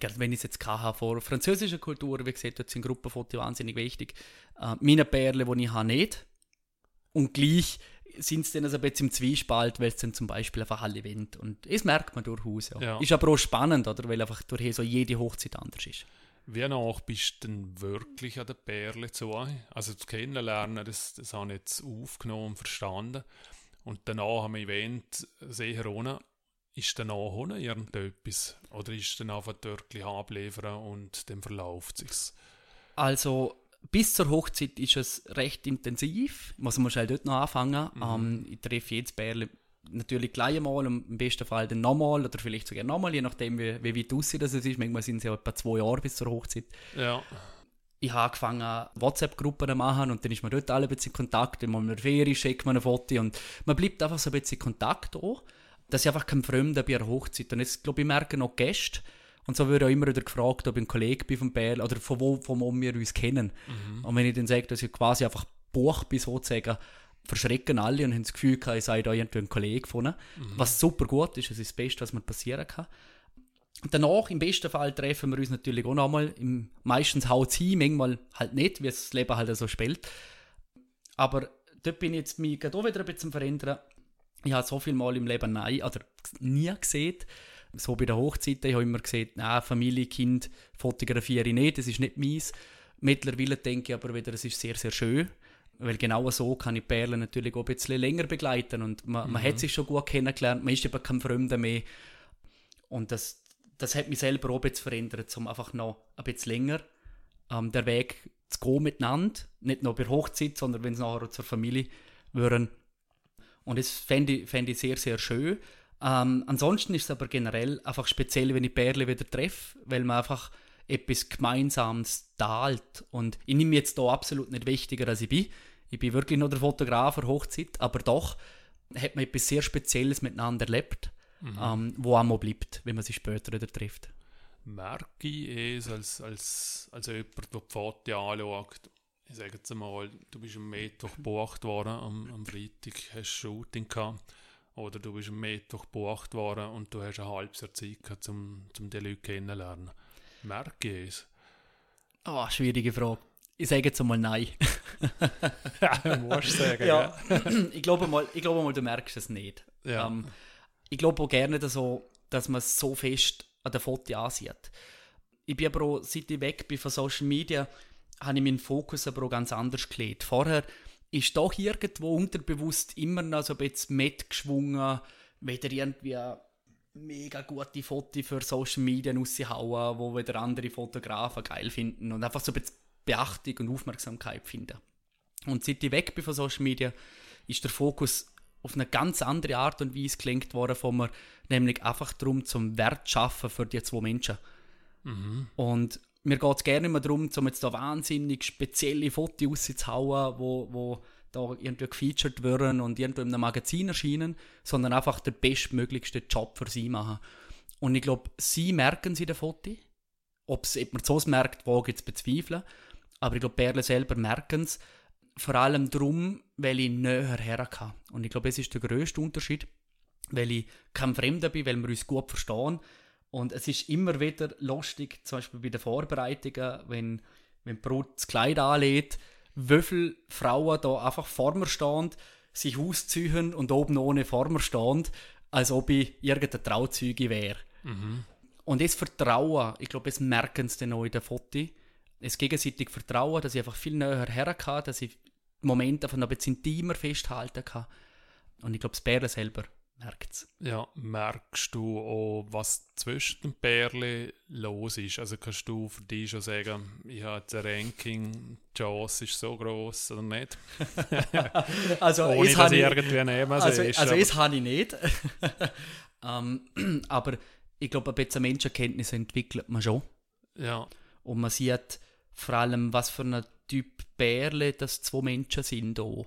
glaube, wenn ich es jetzt hatte, vor französischer Kultur, wie gesagt, dort sind Gruppenfotos wahnsinnig wichtig. Äh, meine Perle, die ich habe, nicht. Und gleich sind es dann also ein bisschen im Zwiespalt, weil es dann zum Beispiel einfach alle wollen. Und das merkt man durchaus. Ja. Ja. Ist aber auch spannend, oder? weil einfach durch so jede Hochzeit anders ist. Wie nach bist du denn wirklich an der Perle zu? Also das Kennenlernen, das, das habe ich jetzt aufgenommen und verstanden. Und danach am Event sehr ohne, ist danach ohne irgendetwas? Oder ist dann einfach wirklich abliefern und dann verläuft es sich? Also bis zur Hochzeit ist es recht intensiv. Muss man schnell dort noch anfangen. Ähm, ich treffe jetzt Bärle natürlich gleich einmal, und im besten Fall dann nochmal oder vielleicht sogar nochmal, je nachdem, wie, wie weit aussieht das ist. Manchmal sind es ja etwa zwei Jahre bis zur Hochzeit. Ja, Ich habe angefangen, WhatsApp-Gruppen zu machen und dann ist man dort alle ein bisschen in Kontakt. Dann mal in der Ferie schickt man ein Foto und man bleibt einfach so ein bisschen in Kontakt auch. Das ist einfach kein Fremder bei einer Hochzeit. Und jetzt, glaube ich, merken auch Gäste. Und so wird auch immer wieder gefragt, ob ich ein Kollege bin vom Bärl oder von wo, von wo wir uns kennen. Und wenn ich dann sage, dass ich quasi einfach Buch bin, sozusagen, verschrecken alle und haben das Gefühl, ich sei da irgendwie ein Kollege von ihnen. Was super gut ist, das ist das Beste, was mir passieren kann. Danach, im besten Fall, treffen wir uns natürlich auch nochmal. Meistens haut es hin, manchmal halt nicht, wie es das Leben halt so spielt. Aber dort bin ich jetzt mich gerade auch wieder ein bisschen verändern. Ich habe so viel Mal im Leben nein, oder nie gesehen. So bei der Hochzeit, ich habe immer gesehen, nein, Familie, Kind fotografiere ich nicht, das ist nicht meins. Mittlerweile denke ich aber wieder, es ist sehr, sehr schön. Weil genau so kann ich Perlen natürlich auch ein bisschen länger begleiten. Und man, man hat sich schon gut kennengelernt, man ist eben kein Fremder mehr. Und das, das hat mich selber auch ein verändert, um einfach noch ein bisschen länger ähm, der Weg zu gehen miteinander. Nicht nur bei Hochzeit, sondern wenn es nachher zur Familie würden. Und das fände ich, fänd ich sehr, sehr schön. Ähm, ansonsten ist es aber generell einfach speziell, wenn ich Perle wieder treffe, weil man einfach etwas Gemeinsames teilt. Und ich nehme jetzt da absolut nicht wichtiger, als ich bin. Ich bin wirklich nur der Fotograf für Hochzeit, aber doch hat man etwas sehr Spezielles miteinander erlebt, ähm, wo einmal bleibt, wenn man sich später wieder trifft. merke ich es als, als, als jemand, der die Fotos anschaut. Ich sage jetzt einmal, du bist am Mittwoch gebucht worden, am, am Freitag hast du Shooting gehabt. Oder du bist am Mittwoch gebucht worden und du hast ein halbes Jahr Zeit gehabt, um, um die Leute kennenzulernen. Merke ich es. Oh, schwierige Frage. Ich sage jetzt einmal nein. ja, musst du sagen. Ja, ich glaube mal, ich glaube mal, du merkst es nicht. Ja. Ähm, ich glaube auch gerne so, dass man es so fest an der Foto ansieht. Ich bin aber auch, seit ich weg bin von Social Media, habe ich meinen Fokus aber auch ganz anders gelegt. Vorher ist doch irgendwo unterbewusst immer noch so ein bisschen mitgeschwungen, wieder irgendwie mega gute Fotos für Social Media raushauen, wo wieder andere Fotografen geil finden und einfach so ein bisschen Beachtung und Aufmerksamkeit finden. Und seit ich weg bin von Social Media, ist der Fokus auf eine ganz andere Art und Weise gelenkt worden von mir, nämlich einfach darum, zum Wert zu schaffen für die zwei Menschen. Und mir geht es gerne immer darum, um jetzt da wahnsinnig spezielle Fotos rauszuhauen, wo, wo da irgendwie gefeatured werden und irgendwo in einem Magazin erscheinen, sondern einfach den bestmöglichsten Job für sie machen. Und ich glaube, sie merken sie den Foto. Ob's, ob man es so merkt, wage ich zu bezweifeln. Aber ich glaube, Perle selber merken es. Vor allem darum, weil ich näher her kann. Und ich glaube, es ist der grösste Unterschied, weil ich kein Fremder bin, weil wir uns gut verstehen. Und es ist immer wieder lustig, zum Beispiel bei den Vorbereitungen, wenn, wenn die Brut das Kleid anlegt, wie viele Frauen da einfach vor mir stehen, sich ausziehen und oben ohne vor mir stehen, als ob ich irgendein Trauzeuge wäre. Und das Vertrauen, ich glaube, das merken sie dann auch in den Fotos. Das gegenseitige Vertrauen, dass ich einfach viel näher her kann, dass ich Momente einfach noch ein bisschen intimer festhalten kann. Und ich glaube, das Bären selber merkt es. Ja, merkst du auch, was zwischen den Bärlen los ist? Also kannst du für dich schon sagen, ich habe ein Ranking, die Chance ist so groß oder nicht? Also, Ohne es dass ich irgendwie nehmen Also, siehst, also das habe ich nicht. ähm, aber ich glaube, ein bisschen Menschenkenntnis entwickelt man schon. Ja, Und man sieht vor allem, was für ein Typ Bärle das zwei Menschen sind. Auch.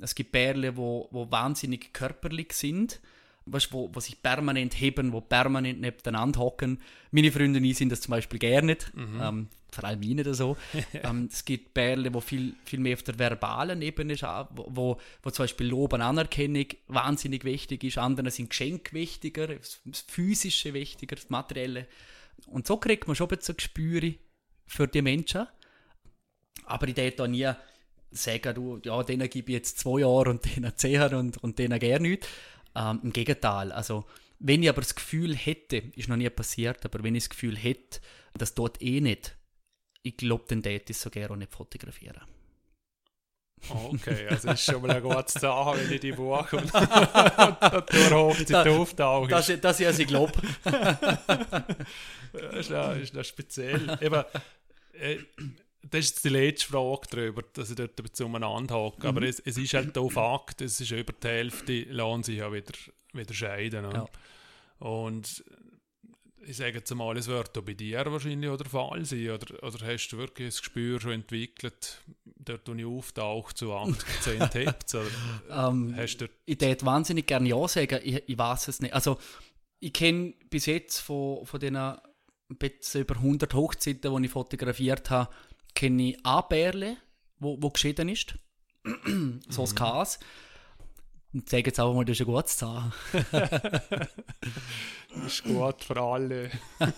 Es gibt Bärle, wo, wo wahnsinnig körperlich sind, weißt, wo, wo sich permanent heben, wo permanent nebeneinander hocken. Meine Freunde und ich sind das zum Beispiel gerne nicht, ähm, vor allem ich nicht so. ähm, es gibt Bärle, wo viel, viel mehr auf der verbalen Ebene ist, wo, wo, wo zum Beispiel Lob und Anerkennung wahnsinnig wichtig ist. Andere sind Geschenk wichtiger, das Physische wichtiger, das Materielle. Und so kriegt man schon ein bisschen Gespür für die Menschen. Aber ich würde da nie sagen, du, ja, denen gebe ich jetzt zwei Jahre und denen zehn und, und denen gerne nicht. Ähm, Im Gegenteil. Also, wenn ich aber das Gefühl hätte, ist noch nie passiert, aber wenn ich das Gefühl hätte, das dort eh nicht, ich glaube, dann täte ich so gerne auch nicht fotografieren. okay, also ist schon mal ein gutes Zeichen, wenn ich die Buch und, durch Hochzeit auftauche. Das, das ist, was ich glaube. Das ist noch, ist noch speziell. Eben, äh, das ist die letzte Frage darüber, dass ich dort umeinander hocke. Aber es, es ist halt auch Fakt, es ist über die Hälfte, lassen sich ja wieder, wieder scheiden. oder? Und ich sage jetzt mal, es wird auch bei dir wahrscheinlich der Fall sein. Oder, oder hast du wirklich das Gespür schon entwickelt, dort, wo ich auftauche, zu 80% hebt Oder Ähm, ich würde wahnsinnig gerne Ja sagen, ich, ich weiß es nicht. Also, ich kenne bis jetzt von, von den ein bisschen über 100 Hochzeiten, die ich fotografiert habe, kenne ich eine Bärle, wo, wo geschieden ist. so das Kas. Und sage jetzt auch mal, das ist ein gutes Zahn. das ist gut für alle.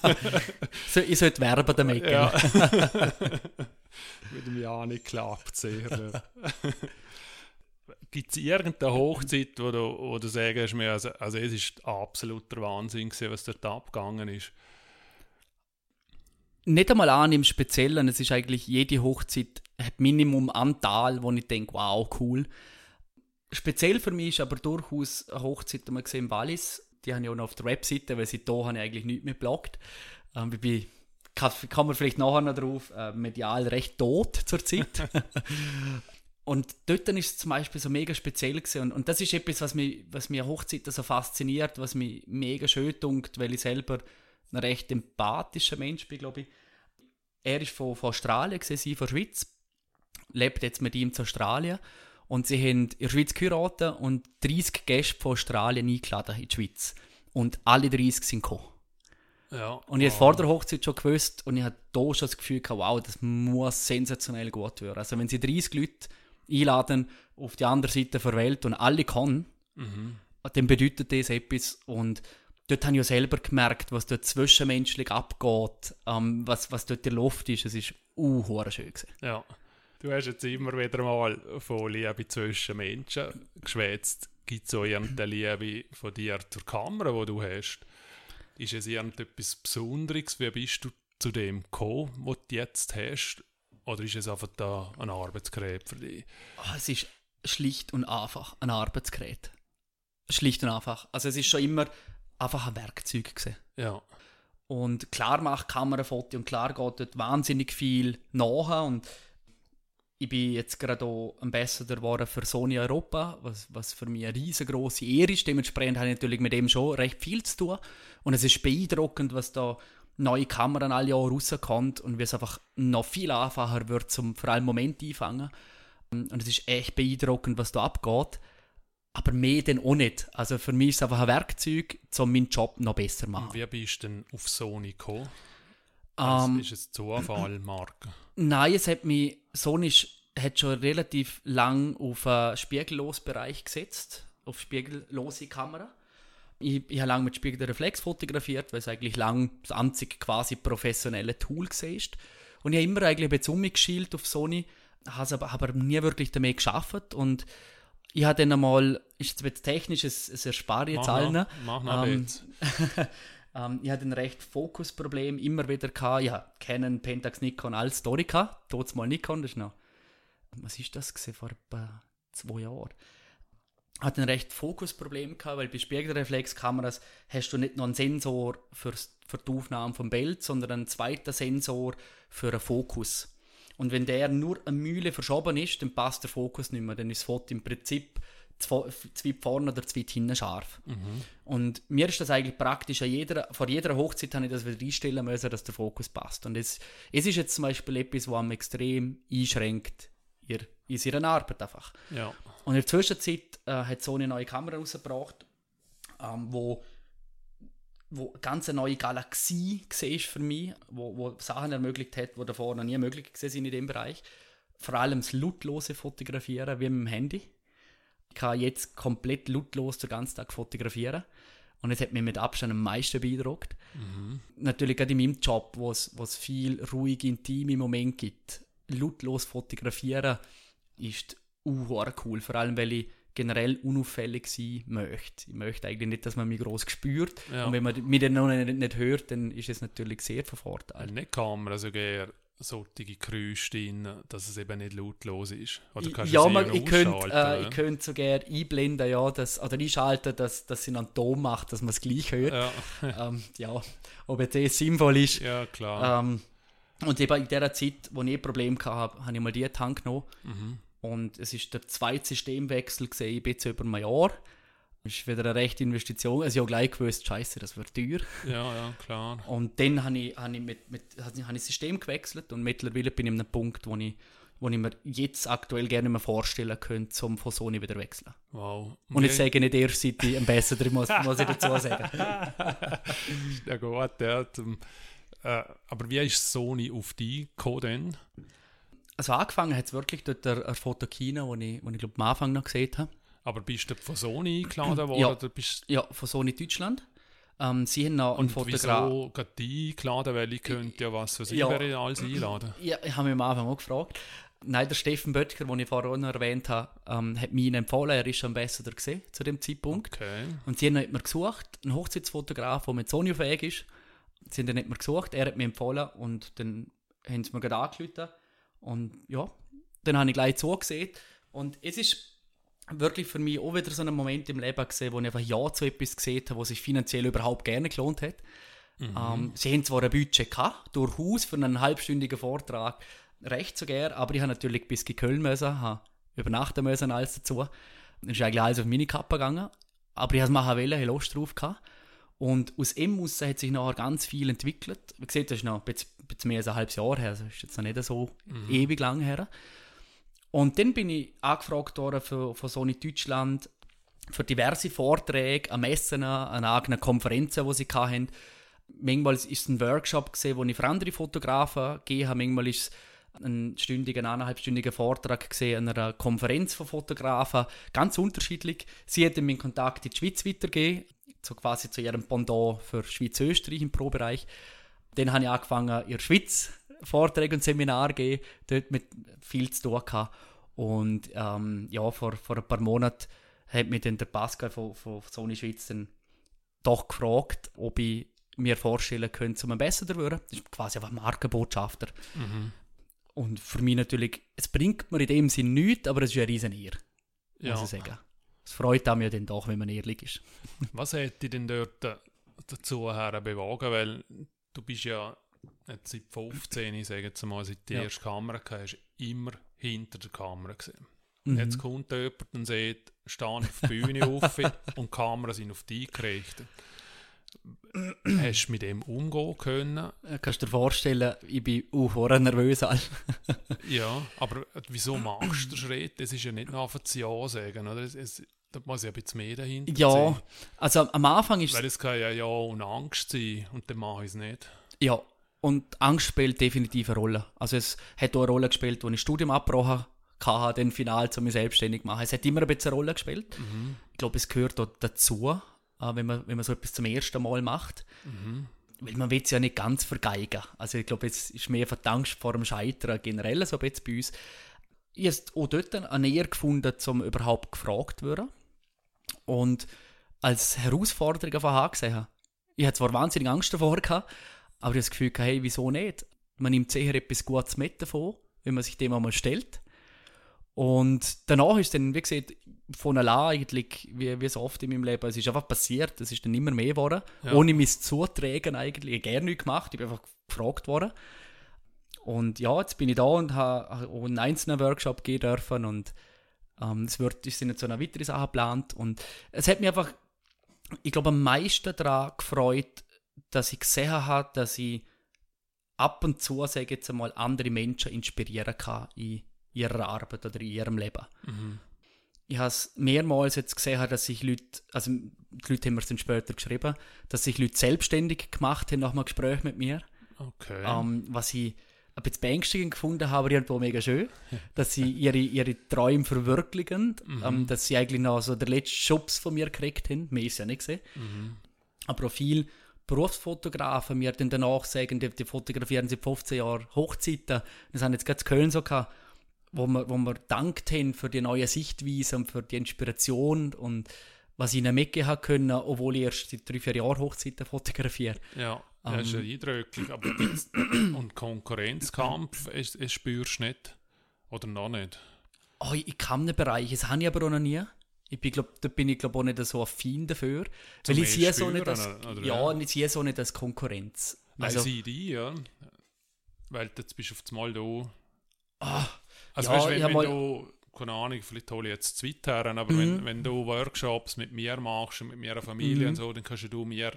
So, ich sollte werben damit. Ja. Mit dem nicht klappt sehr. Gibt es irgendeine Hochzeit, wo du, wo du sagst, mir, also, also es ist absoluter Wahnsinn, gewesen, was dort abgegangen ist? Nicht einmal an im Speziellen, es ist eigentlich jede Hochzeit hat Minimum Anteil, wo ich denke, wow, cool. Speziell für mich ist aber durchaus eine Hochzeit, die wir gesehen im Wallis. Die habe ich auch noch auf der Webseite, weil seit da habe ich eigentlich nichts mehr gebloggt. Ähm, ich bin, kann, kann man vielleicht nachher noch drauf, äh, medial recht tot zur Zeit. und dort ist es zum Beispiel so mega speziell gewesen. Und, und das ist etwas, was mich, was mich an Hochzeiten so fasziniert, was mich mega schön dunkt, weil ich selber ein recht empathischer Mensch bin, glaube ich. Er ist von, von Australien, sie von der Schweiz, lebt jetzt mit ihm zu Australien und sie haben in der Schweiz geheiratet und 30 Gäste von Australien eingeladen in die Schweiz. Und alle 30 sind gekommen. Ja. Und ich habe vor der Hochzeit schon gewusst und ich hatte da schon das Gefühl, gehabt, wow, das muss sensationell gut werden. Also wenn sie 30 Leute einladen auf die andere Seite der Welt und alle kommen, dann bedeutet das etwas und dort habe ich ja selber gemerkt, was dort zwischenmenschlich abgeht, ähm, was, was dort in der Luft ist. Es ist uh, schön gewesen. Ja. Du hast jetzt immer wieder mal von Liebe zwischen Menschen geschwätzt. Gibt es auch irgendeine Liebe von dir zur Kamera, die du hast? Ist es irgendetwas Besonderes? Wie bist du zu dem gekommen, was du jetzt hast? Oder ist es einfach da ein Arbeitsgerät für dich? Oh, es ist schlicht und einfach ein Arbeitsgerät. Schlicht und einfach. Also es ist schon immer einfach ein Werkzeug gewesen. Ja. Und klar macht Kamerafoto und klar geht dort wahnsinnig viel nach und ich bin jetzt gerade auch Ambassador geworden für Sony Europa, was, was für mich eine riesengroße Ehre ist. Dementsprechend habe ich natürlich mit dem schon recht viel zu tun. Und es ist beeindruckend, was da neue Kameran alle Jahre rauskommt und wie es einfach noch viel einfacher wird, zum vor allem Moment einfangen. Und es ist echt beeindruckend, was da abgeht. Aber mehr denn auch nicht. Also für mich ist es einfach ein Werkzeug, um meinen Job noch besser zu machen. Wie bist du denn auf Sony gekommen? Ähm, ist es Zufall, Marke? Nein, es hat mich, Sony hat schon relativ lang auf einen Spiegellosbereich gesetzt, auf spiegellose Kamera. Ich, ich habe lange mit Spiegel der Reflex fotografiert, weil es eigentlich lang das einzige quasi professionelle Tool war. Und ich habe immer eigentlich ein bisschen geschielt auf Sony, habe aber nie wirklich damit geschafft und ich habe dann einmal, ist jetzt technisch, es, es erspare ich jetzt Mach allen. noch, mach noch Ähm, ähm, ich hatte ein recht Fokusproblem immer wieder gehabt. Ja, Canon, Pentax, Nikon, alles Story gehabt. Dort mal Nikon, das ist noch, was ist das gewesen, vor etwa zwei Jahren. Hatte ein recht Fokusproblem gehabt, weil bei Spiegelreflexkameras hast du nicht nur einen Sensor für's, für die Aufnahme vom Bild, sondern einen zweiten Sensor für einen Fokus. Und wenn der nur eine Mühle verschoben ist, dann passt der Fokus nicht mehr. Dann ist das Foto im Prinzip zwei zu weit vorne oder zu weit hinten scharf. Und mir ist das eigentlich praktisch, an jeder, vor jeder Hochzeit habe ich das wieder einstellen müssen, dass der Fokus passt. Und es, es ist jetzt zum Beispiel etwas, was einem extrem einschränkt ihr, in ihrer Arbeit einfach. Ja. Und in der Zwischenzeit äh, hat Sony eine neue Kamera rausgebracht, ähm, wo wo eine ganz neue Galaxie war für mich, wo, wo Sachen ermöglicht hat, die davor noch nie möglich waren in dem Bereich. Vor allem das lautlose Fotografieren wie mit dem Handy. Ich kann jetzt komplett lautlos den ganzen Tag fotografieren. Und es hat mich mit Abstand am meisten beeindruckt. Natürlich gerade in meinem Job, wo es, wo es viel ruhige, intime Momente gibt. Lautlos fotografieren ist uh, cool. Vor allem, weil ich generell unauffällig sein möchte. Ich möchte eigentlich nicht, dass man mich groß spürt. Ja. Und wenn man mich dann noch nicht, nicht hört, dann ist es natürlich sehr von Vorteil. Nicht Kamera sogar solche Geräusche drin, dass es eben nicht lautlos ist. Oder kannst ja, man, ich könnte äh, ich könnt sogar einblenden, ja, dass, oder einschalten, dass, dass sie einen Ton macht, dass man es gleich hört. ja. Ähm, ja, ob jetzt das sinnvoll ist. ja, klar. Ähm, und eben in der Zeit, wo ich ein Problem hatte, habe ich mal die Tank genommen. Mhm. Und es ist der zweite Systemwechsel gesehen, ein bisschen über ein Jahr. Das ist wieder eine rechte Investition. Also ich habe gleich gewusst, scheiße, das wird teuer. Ja, ja, klar. Und dann habe ich, habe ich, mit, mit, habe ich das System gewechselt und mittlerweile bin ich an einem Punkt, wo ich, wo ich mir jetzt aktuell gerne mal vorstellen könnte, zum von Sony wieder wechseln. Wow. Und ich sage nicht erst seit ich am Ambassador, muss, muss ich dazu sagen. Ja gut, ja. Äh, aber wie ist Sony auf die gekommen denn? Also angefangen hat es wirklich dort der, der Fotokina, wo ich, wo ich glaube am Anfang noch gesehen habe. Aber bist du von Sony eingeladen worden? Ja. Oder bist, Ja, von Sony Deutschland. Ähm, sie haben noch einen Fotograf. wieso gerade die eingeladen? Weil ich könnte ja was für sie Ja. wäre alles einladen. Ja, ich habe mich am Anfang auch gefragt. Nein, der Steffen Böttger, den ich vorher auch noch erwähnt habe, ähm, hat mich empfohlen. Er ist Ambassador gesehen zu dem Zeitpunkt. Okay. Und sie haben hat mir gesucht, einen Hochzeitsfotograf, der mit Sony fähig ist. Sie haben dann hat mir gesucht, er hat mich empfohlen und dann haben sie mir gerade angerufen. Und ja, dann habe ich gleich zugesehen. Und es ist wirklich für mich auch wieder so ein Moment im Leben gesehen, wo ich einfach Ja zu etwas gesehen habe, was sich finanziell überhaupt gerne gelohnt hat. Ähm, sie haben zwar ein Budget gehabt, durchaus für einen halbstündigen Vortrag, recht so gern, aber ich habe natürlich bis in Köln müssen, habe übernachten müssen, alles dazu. Dann ist eigentlich alles auf meine Kappe gegangen, aber ich habe es machen wollen, habe Lust drauf gehabt. Und aus dem raus hat sich nachher ganz viel entwickelt. Wie gesagt, das ist noch ein bisschen, bisschen mehr als ein halbes Jahr her, also ist jetzt noch nicht so ewig lang her. Und dann bin ich angefragt worden für, von Sony Deutschland für diverse Vorträge, an Messen, an eigenen Konferenzen, die sie hatten. Manchmal ist es ein Workshop, gewesen, wo ich für andere Fotografen gehe habe. Manchmal ist es ein stündiger, eineinhalbstündiger Vortrag gesehen an einer Konferenz von Fotografen. Ganz unterschiedlich. Sie hätten mir Kontakt in die Schweiz weitergegeben, so quasi zu ihrem Pendant für Schweiz-Österreich im Pro-Bereich. Dann habe ich angefangen, in der Schweiz Vorträge und Seminare gegeben, dort mit viel zu tun gehabt. Und ähm, ja, vor, vor ein paar Monaten hat mich dann der Pascal von, von Sony Schweiz dann doch gefragt, ob ich mir vorstellen könnte, zum Ambassador zu werden. Das ist quasi einfach Markenbotschafter. Mhm. Und für mich natürlich, es bringt mir in dem Sinn nichts, aber es ist eine riesen Ehre, Ja. muss ich sagen. Es freut einem ja dann doch, wenn man ehrlich ist. Was hat dich denn dort dazu her bewogen? Weil du bist ja jetzt seit 15, ich sage jetzt mal, seit die Ja. erste Kamera hast, immer hinter der Kamera gesehen. Mhm. Jetzt kommt jemand und sagt, steh auf die Bühne auf und die Kameras sind auf dich gerichtet. Hast du mit dem umgehen können? Kannst du dir vorstellen, ich bin auch nervös. Ja, aber wieso machst du den Schritt? Das ist ja nicht nur ein Ja sagen, oder? Es, es, da muss ja ein bisschen mehr dahinter Ja, sein. also am Anfang ist Weil es kann ja Ja und Angst sein und dann mache ich es nicht. Ja, und Angst spielt definitiv eine Rolle. Also es hat auch eine Rolle gespielt, als ich das Studium abgebrochen hatte, dann final zu mir selbstständig machen. Es hat immer ein bisschen eine Rolle gespielt. Mhm. Ich glaube, es gehört auch dazu, äh, wenn man, wenn man so etwas zum ersten Mal macht. Mhm. Weil man will es ja nicht ganz vergeigen. Also ich glaube, es ist mehr die Angst vor dem Scheitern generell so ein bisschen bei uns. Ich habe auch dort eine Nähe gefunden, um überhaupt gefragt zu werden. Und als Herausforderung von angesehen. Ich hatte zwar wahnsinnig Angst davor, gehabt, aber ich habe das Gefühl, gehabt, hey, wieso nicht? Man nimmt sicher etwas Gutes mit davon, wenn man sich dem einmal stellt. Und danach ist dann, wie gesagt, von allein eigentlich, wie, wie so oft in meinem Leben, es ist einfach passiert, es ist dann immer mehr geworden, Ja. ohne mich zutragen eigentlich. Ich habe gerne nichts gemacht, ich bin einfach gefragt worden. Und ja, jetzt bin ich da und habe habe einen einzelnen Workshop gehen dürfen und ähm, es wird, es sind jetzt so eine weitere Sache geplant und es hat mich einfach, ich glaube, am meisten daran gefreut, dass ich gesehen habe, dass ich ab und zu, sage ich jetzt einmal, andere Menschen inspirieren kann in ihrer Arbeit oder in ihrem Leben. Mhm. Ich habe es mehrmals jetzt gesehen, dass sich Leute, also die Leute haben mir es dann später geschrieben, dass sich Leute selbstständig gemacht haben nach einem Gespräch mit mir. Okay. Ähm, was ich ein bisschen beängstigend gefunden habe, aber irgendwo mega schön, dass sie ihre, ihre Träume verwirklichen, ähm, dass sie eigentlich noch so den letzten Schubs von mir gekriegt haben. Mehr ist ja nicht gesehen. Mhm. Aber auch viele Berufsfotografen mir dann danach sagen, die, die fotografieren seit 15 Jahren Hochzeiten. Das haben jetzt gerade in Köln so gehabt, wo wir, wo wir dankt haben für die neue Sichtweise und für die Inspiration und was ich ihnen mitgeben habe können, obwohl ich erst seit drei, vier Jahren Hochzeiten fotografiere. Ja, das ist ja Ähm. eindrücklich. Aber und Konkurrenzkampf, es, es spürst du nicht? Oder noch nicht? Oh, ich kann einen Bereich, das habe ich aber auch noch nie. Ich bin, glaub, da bin ich glaube auch nicht so affin dafür. Zum weil ich sehe so nicht als, oder- ja, ja? ich sehe so nicht als Konkurrenz. Nein, Also, sie die, ja. Weil jetzt bist du auf das Mal da. ah, Also Ja, weißt, wenn, ich wenn mal- du, keine Ahnung, vielleicht hole ich jetzt zwei Herren, aber Mhm. wenn, wenn du Workshops mit mir machst und mit meiner Familie Mhm. und so, dann kannst du mir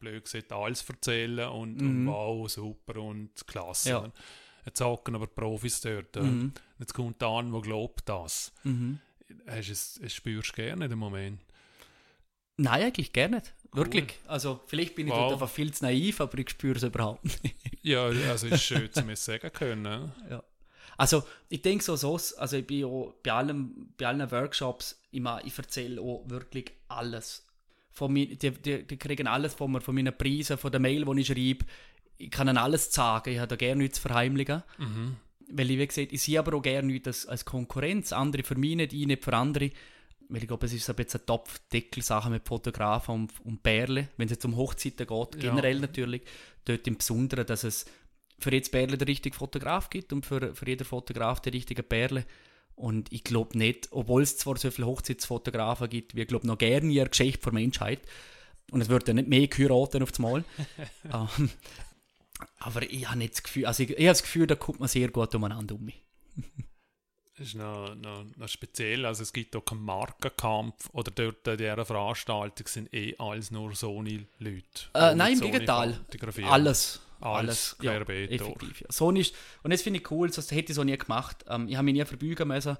blöd gesagt alles erzählen und, Mhm. und wow, super und klasse. Ja. Jetzt hocken aber Profis dort. mhm, Jetzt kommt der an, der glaubt das. mhm. Hast es, es spürst du gerne dem Moment. Nein, eigentlich gar nicht. Wirklich. Also, vielleicht bin ich Wow. dort einfach viel zu naiv, aber ich spüre es überhaupt nicht. Ja, also es ist schön, zu mir sagen können. ne? ja. Also, ich denke so, so, also ich bin auch bei, allem, bei allen Workshops immer, ich erzähle auch wirklich alles. Von mir, die, die, die kriegen alles von mir, von meinen Preisen, von der Mail, die ich schreibe. Ich kann ihnen alles sagen, ich habe da gerne nichts zu verheimlichen. Mhm. Weil ich, wie gesagt, ich sehe aber auch gerne nichts als, als Konkurrenz. Andere für mich nicht, ich nicht für andere. Weil ich glaube, es ist so ein bisschen eine Topfdeckel-Sache mit Fotografen und, und Perle. Wenn es jetzt um Hochzeiten geht, Ja. generell natürlich, dort im Besonderen, dass es für jedes Perle den richtigen Fotograf gibt und für, für jeden Fotograf die richtige Perle. Und ich glaube nicht, obwohl es zwar so viele Hochzeitsfotografen gibt, wie ich glaube noch gerne ihr Geschichte der Menschheit. Und es wird ja nicht mehr geheiratet auf das Mal. ähm, aber ich habe nicht das Gefühl, also ich, ich habe das Gefühl, da kommt man sehr gut umeinander um mich. Das ist noch, noch, noch speziell. Also es gibt auch keinen Markenkampf oder dort in dieser Veranstaltung sind eh alles nur Sony-Leute. Äh, nein, im Gegenteil. fotografieren. Alles. Alles ja, querbeet durch. effektiv. Ja. Sony ist, und das finde ich cool, das hätte ich so nie gemacht. Ähm, ich habe mich nie verbeugen müssen.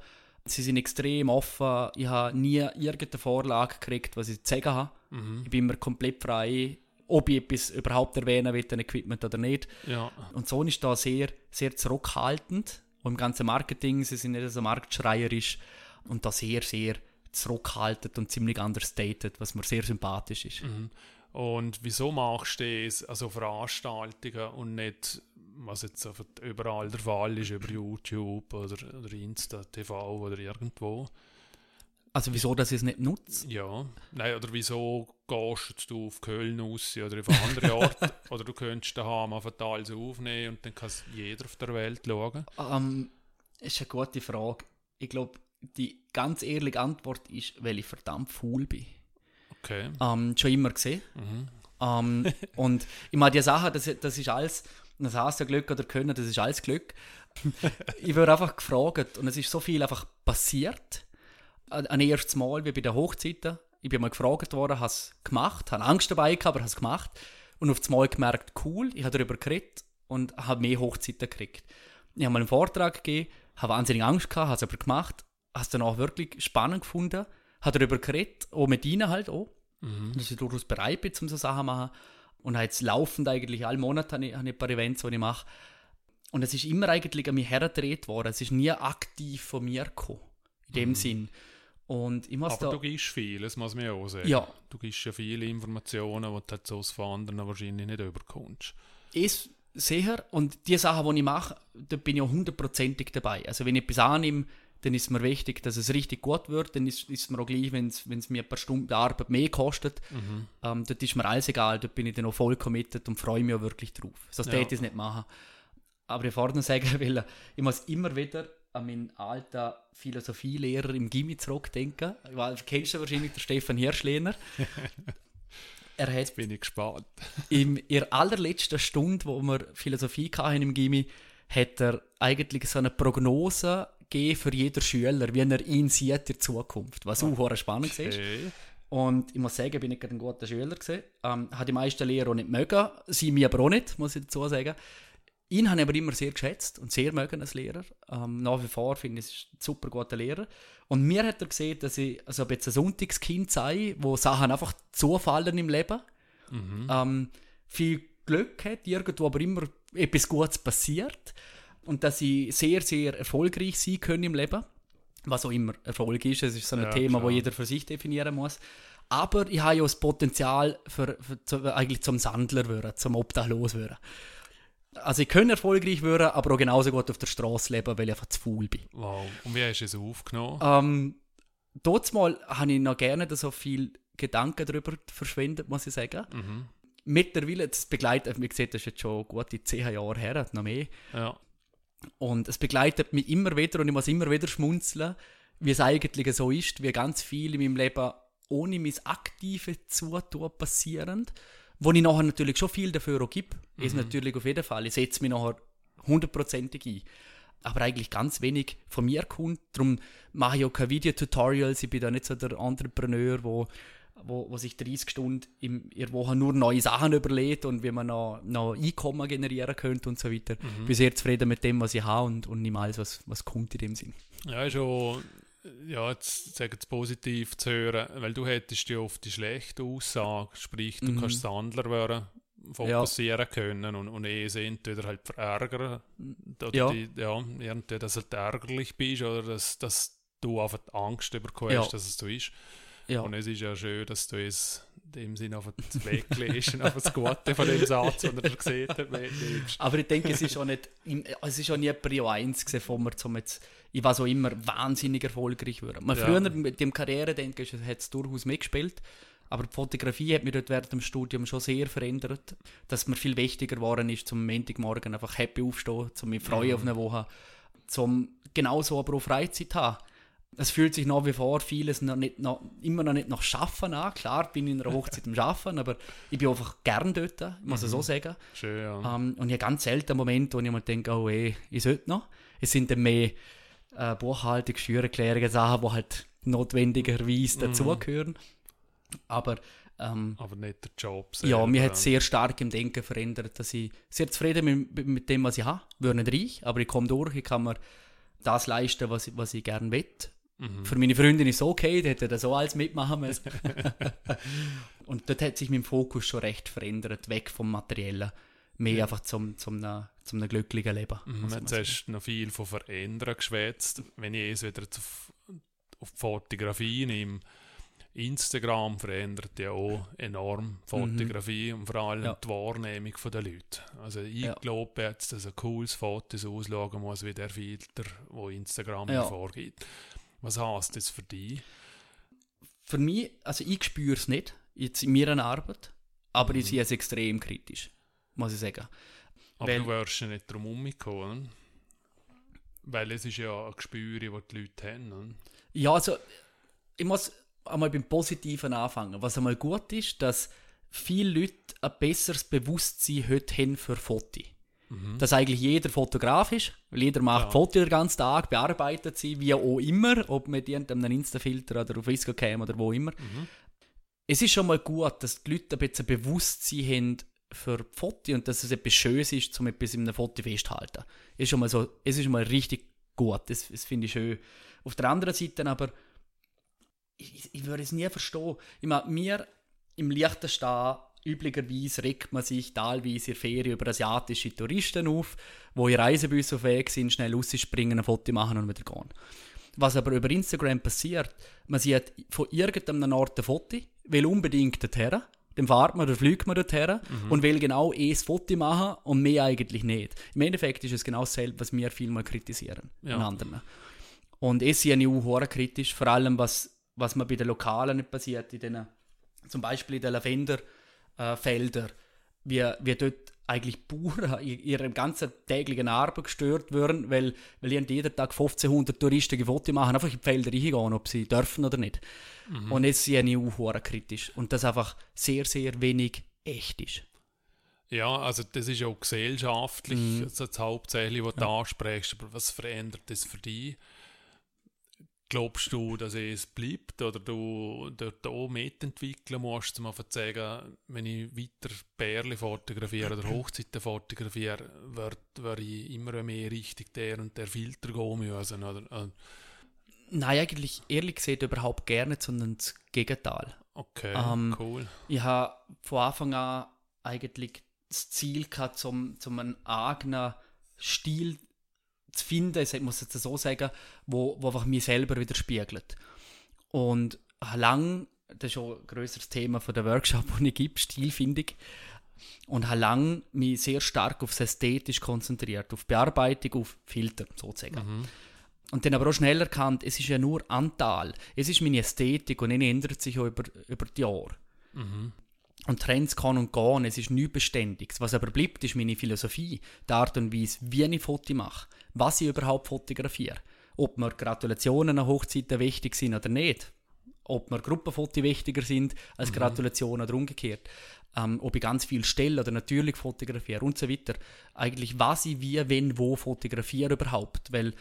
Sie sind extrem offen. Ich habe nie irgendeine Vorlage gekriegt, was ich zu sagen habe. Mhm. Ich bin immer komplett frei, ob ich etwas überhaupt erwähnen will, ein Equipment oder nicht. Ja, Und Sony ist da sehr, sehr zurückhaltend. Und im ganzen Marketing, sie sind nicht so marktschreierisch und da sehr, sehr zurückhaltend und ziemlich understated, was mir sehr sympathisch ist. mhm. Und wieso machst du das, also Veranstaltungen und nicht, was jetzt überall der Fall ist, über YouTube oder, oder Insta, TV oder irgendwo? Also wieso, dass ich es nicht nutze? Ja, nein, oder wieso gehst du auf Köln raus oder auf andere Orte? oder du könntest daheim einfach alles aufnehmen und dann kann jeder auf der Welt schauen? Um, ähm, ist eine gute Frage. Ich glaube, die ganz ehrliche Antwort ist, weil ich verdammt faul bin. Okay. Ähm, schon immer gesehen. Mhm. Ähm, und ich meine, die Sache, das, das ist alles, das heißt ja Glück oder Können, das ist alles Glück. ich wurde einfach gefragt und es ist so viel einfach passiert ein erstes Mal wie bei den Hochzeiten. Ich bin mal gefragt worden, habe es gemacht, habe Angst dabei gehabt, aber habe es gemacht. Und auf das Mal gemerkt, cool, ich habe darüber geredet und habe mehr Hochzeiten gekriegt. Ich habe mal einen Vortrag gegeben, habe wahnsinnig Angst gehabt, habe es aber gemacht, habe es dann auch wirklich spannend gefunden, habe darüber geredet, auch mit ihnen halt auch, mhm. dass ich durchaus bereit bin, um so Sachen zu machen. Und habe jetzt laufend eigentlich, alle Monate habe ich, habe ich ein paar Events, die ich mache. Und es ist immer eigentlich an mich hergedreht worden. Es ist nie aktiv von mir gekommen, in dem mhm. Sinn. Und ich muss Aber da, du gibst viel, das muss man ja auch sagen. Ja. Du gibst ja viele Informationen, die du halt so von anderen wahrscheinlich nicht überkommst. Ist sicher. Und die Sachen, die ich mache, da bin ich auch hundertprozentig dabei. Also wenn ich etwas annehme, dann ist mir wichtig, dass es richtig gut wird. Dann ist, es mir auch gleich, wenn es mir ein paar Stunden Arbeit mehr kostet. Mhm. Ähm, dort ist mir alles egal. Dort bin ich dann auch voll committed und freue mich auch wirklich drauf. Sonst ja. hätte ich es nicht machen. Aber ich vorne sagen will, ich muss immer wieder an meinen alten Philosophielehrer im Gimmi zurückdenken. Weil, kennst du wahrscheinlich den Stefan Hirschlehner? er hat Jetzt bin ich gespannt. in der allerletzten Stunde, wo wir Philosophie hatten im Gimmi, hat er eigentlich so eine Prognose gegeben für jeden Schüler, wie er ihn sieht in der Zukunft, was auch okay. spannend ist. Und ich muss sagen, bin ich ein guter Schüler gewesen. Ähm, hat die meisten Lehrer auch nicht mögen, sie mir aber auch nicht, muss ich dazu sagen. Ihn habe ich aber immer sehr geschätzt und sehr mögen als Lehrer. Ähm, nach wie vor finde ich, es ein super guter Lehrer. Und mir hat er gesehen, dass ich also jetzt ein Sonntagskind sei, wo Sachen einfach zufallen im Leben. Mhm. Ähm, viel Glück hat, irgendwo aber immer etwas Gutes passiert. Und dass ich sehr, sehr erfolgreich sein kann im Leben. Was auch immer Erfolg ist. Es ist so ein ja, Thema, das jeder für sich definieren muss. Aber ich habe ja das Potenzial für, für, für eigentlich zum Sandler werden, zum Obdachlos werden. Also ich könnte erfolgreich werden, aber auch genauso gut auf der Straße leben, weil ich einfach zu faul bin. Wow. Und wie hast du es aufgenommen? Ähm, dort mal habe ich noch gerne so viel Gedanken darüber verschwendet, muss ich sagen. Mhm. Mittlerweile, das begleitet, wie gesagt, das ist jetzt schon gute zehn Jahre her, noch mehr. Ja. Und es begleitet mich immer wieder und ich muss immer wieder schmunzeln, wie es eigentlich so ist, wie ganz viel in meinem Leben ohne mein aktive Zutun passieren wo ich nachher natürlich schon viel dafür auch gebe, mhm. ist natürlich auf jeden Fall. Ich setze mich nachher hundertprozentig ein. Aber eigentlich ganz wenig von mir kommt. Darum mache ich auch keine Videotutorials. Ich bin da nicht so der Entrepreneur, wo, wo, wo sich 30 Stunden in der Woche nur neue Sachen überlegt und wie man noch, noch Einkommen generieren könnte und so weiter. Mhm. Bin sehr zufrieden mit dem, was ich habe und, und nicht alles, was, was kommt in dem Sinn. Ja, schon ja, jetzt sagen es positiv zu hören, weil du hättest ja oft die schlechte Aussage, sprich, du mhm. kannst Sandler werden, fokussieren ja. können und, und eh entweder halt verärgern oder ja. Die, ja, irgendwie, dass du halt ärgerlich bist oder dass, dass du einfach Angst bekommst, ja. dass es so ist. Ja. Und es ist ja schön, dass du es in dem Sinne auf den Weg legst und auf das Gute von dem Satz, den er gesehen hat. Aber ich denke, es ist auch nicht, es ist auch nie Prio 1 gewesen, von mir, um jetzt ich war so immer wahnsinnig erfolgreich geworden. Man ja. Früher mit dem Karrieredenken hat es durchaus mitgespielt, aber die Fotografie hat mich dort während dem Studium schon sehr verändert, dass mir viel wichtiger geworden ist, zum Montagmorgen einfach happy aufstehen, zum mich freuen mhm. auf eine Woche, zum genauso aber auch Freizeit haben. Es fühlt sich nach wie vor vieles noch nicht, noch, immer noch nicht nach Schaffen an. Klar bin ich in einer Hochzeit am Schaffen, aber ich bin einfach gern dort, muss ich mhm. so sagen. Schön, ja. Ähm, und ich habe ganz selten Momente, wo ich mir denke, oh ey, ich sollte noch. Es sind dann mehr äh, Buchhaltung, Steuererklärungen, Sachen, die halt notwendigerweise mhm. dazugehören. Aber, ähm, aber nicht der Job selber. Ja, mir hat es sehr stark im Denken verändert, dass ich sehr zufrieden bin mit, mit dem, was ich habe. Ich bin nicht reich, aber ich komme durch, ich kann mir das leisten, was, was ich gerne will. Mhm. Für meine Freundin ist es okay, die hätte das so alles mitmachen müssen. Und dort hat sich mein Fokus schon recht verändert, weg vom Materiellen mehr ja. einfach zum, zum, einem, zum einem glücklichen Leben. Mhm, jetzt hast du noch viel von Verändern geschwätzt. Wenn ich es wieder auf, auf die Fotografie nehme, Instagram verändert ja auch enorm Fotografie und vor allem Ja. die Wahrnehmung der Leute. Also ich Ja. glaube jetzt, dass ein cooles Foto so ausschauen muss wie der Filter, wo Instagram Ja. vorgibt. Was heißt das für dich? Für mich, also ich spüre es nicht, jetzt in meiner Arbeit, aber Mhm. ich sehe es extrem kritisch, muss ich sagen. Aber Weil- du wirst ja nicht drum herumkommen. Weil es ist ja ein Gespür, das die Leute haben. oder? Ja, also ich muss einmal beim Positiven anfangen. Was einmal gut ist, dass viele Leute ein besseres Bewusstsein heute haben für Fotos. Dass eigentlich jeder Fotograf ist, weil jeder macht Ja. Fotos den ganzen Tag, bearbeitet sie, wie auch immer, ob mit irgendeinem Insta-Filter oder auf Instagram oder wo immer. Es ist schon mal gut, dass die Leute ein bisschen Bewusstsein haben für die Fotos und dass es etwas Schönes ist, um etwas in einem Foto festzuhalten. Ist schon mal so, es ist schon mal richtig gut, das, das finde ich schön. Auf der anderen Seite aber, ich, ich- würde es nie verstehen. Ich meine, mir im Liechtenstein üblicherweise regt man sich teilweise in Ferien über asiatische Touristen auf, wo in Reisebüsse auf Weg sind, schnell rausspringen, ein Foto machen und wieder gehen. Was aber über Instagram passiert, man sieht von irgendeinem Ort ein Foto, will unbedingt dorthin, dann fährt man oder fliegt man dorthin und will genau eh das Foto machen und mehr eigentlich nicht. Im Endeffekt ist es genau dasselbe, was wir vielmal kritisieren Ja. an anderen. Und ich sehe ich auch kritisch, vor allem was, was mir bei den Lokalen nicht passiert, in den, zum Beispiel in den Lavenderfeldern, wie, wie dort eigentlich Bauern in ihrem ganzen täglichen Arbeit gestört werden, weil, weil jeden Tag 1500 Touristen Fotos machen, einfach in die Felder reingehen, ob sie dürfen oder nicht. Und das sehe ich auch kritisch. Und das einfach sehr, sehr wenig echt ist. Ja, also das ist ja auch gesellschaftlich Mhm. also das Hauptsächliche, was du ansprichst. Aber was verändert das für dich? Glaubst du, dass es bleibt oder du dort auch mitentwickeln musst, um zu sagen, wenn ich weiter Bärli fotografiere oder Hochzeiten fotografiere, wird, wird ich immer mehr Richtung der und der Filter gehen müssen? Oder? äh, Nein, eigentlich ehrlich gesagt überhaupt gerne, sondern das Gegenteil. Okay, Ähm, cool. Ich habe von Anfang an eigentlich das Ziel gehabt, zum, zum einen eigenen Stil zu finden, ich muss jetzt so sagen, wo, wo einfach mich selber widerspiegelt. Und lang, das ist auch ein grösseres Thema von der Workshop, den ich gebe, Stilfindung, und habe lang mich sehr stark aufs Ästhetisch konzentriert, auf Bearbeitung, auf Filter sozusagen. Und dann aber auch schnell erkannt, es ist ja nur Anteil. Es ist meine Ästhetik und die ändert sich auch über, über die Jahre. Und Trends kommen und gehen, es ist nichts Beständiges. Was aber bleibt, ist meine Philosophie, die Art und Weise, wie ich Fotos mache, was ich überhaupt fotografiere. Ob mir Gratulationen an Hochzeiten wichtig sind oder nicht. Ob mir Gruppenfotos wichtiger sind als Gratulationen oder umgekehrt. Ähm, ob ich ganz viel stelle oder natürlich fotografiere und so weiter. Eigentlich, was ich wie, wenn, wo fotografiere überhaupt. Weil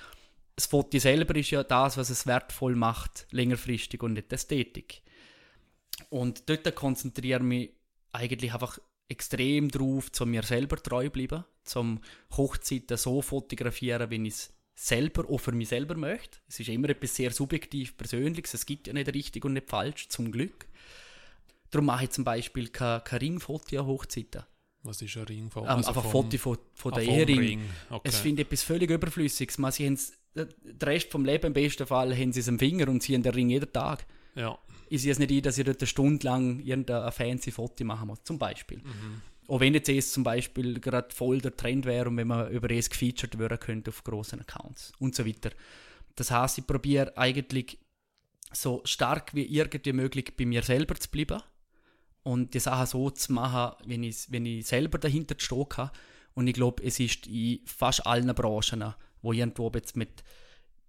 das Foto selber ist ja das, was es wertvoll macht, längerfristig und nicht Ästhetik. Und dort konzentriere ich mich eigentlich einfach extrem drauf, zu mir selber treu bleiben, zum Hochzeiten so fotografieren, wie ich es selber auch für mich selber möchte. Es ist immer etwas sehr subjektiv Persönliches, es gibt ja nicht richtig und nicht falsch, zum Glück. Darum mache ich zum Beispiel kein, kein Ringfoto an Hochzeiten. Was ist ein Ring von? Ähm, also einfach vom- Foto von, von ah, der vom Ehering. Ring, Okay. Es finde ich etwas völlig Überflüssiges. Man, sie haben's- den Rest vom Leben im besten Fall haben sie es am Finger und ziehen den Ring jeden Tag. ja. Ich sehe es nicht ein, dass ich dort eine Stunde lang irgendein fancy Foto machen muss, zum Beispiel. Auch wenn jetzt es zum Beispiel gerade voll der Trend wäre und wenn man über es gefeatured werden könnte auf großen Accounts und so weiter. Das heißt, ich probiere eigentlich so stark wie irgendwie möglich bei mir selber zu bleiben und die Sachen so zu machen, wenn ich, wenn ich selber dahinter stehen kann. Und ich glaube, es ist in fast allen Branchen, wo irgendwo jetzt mit,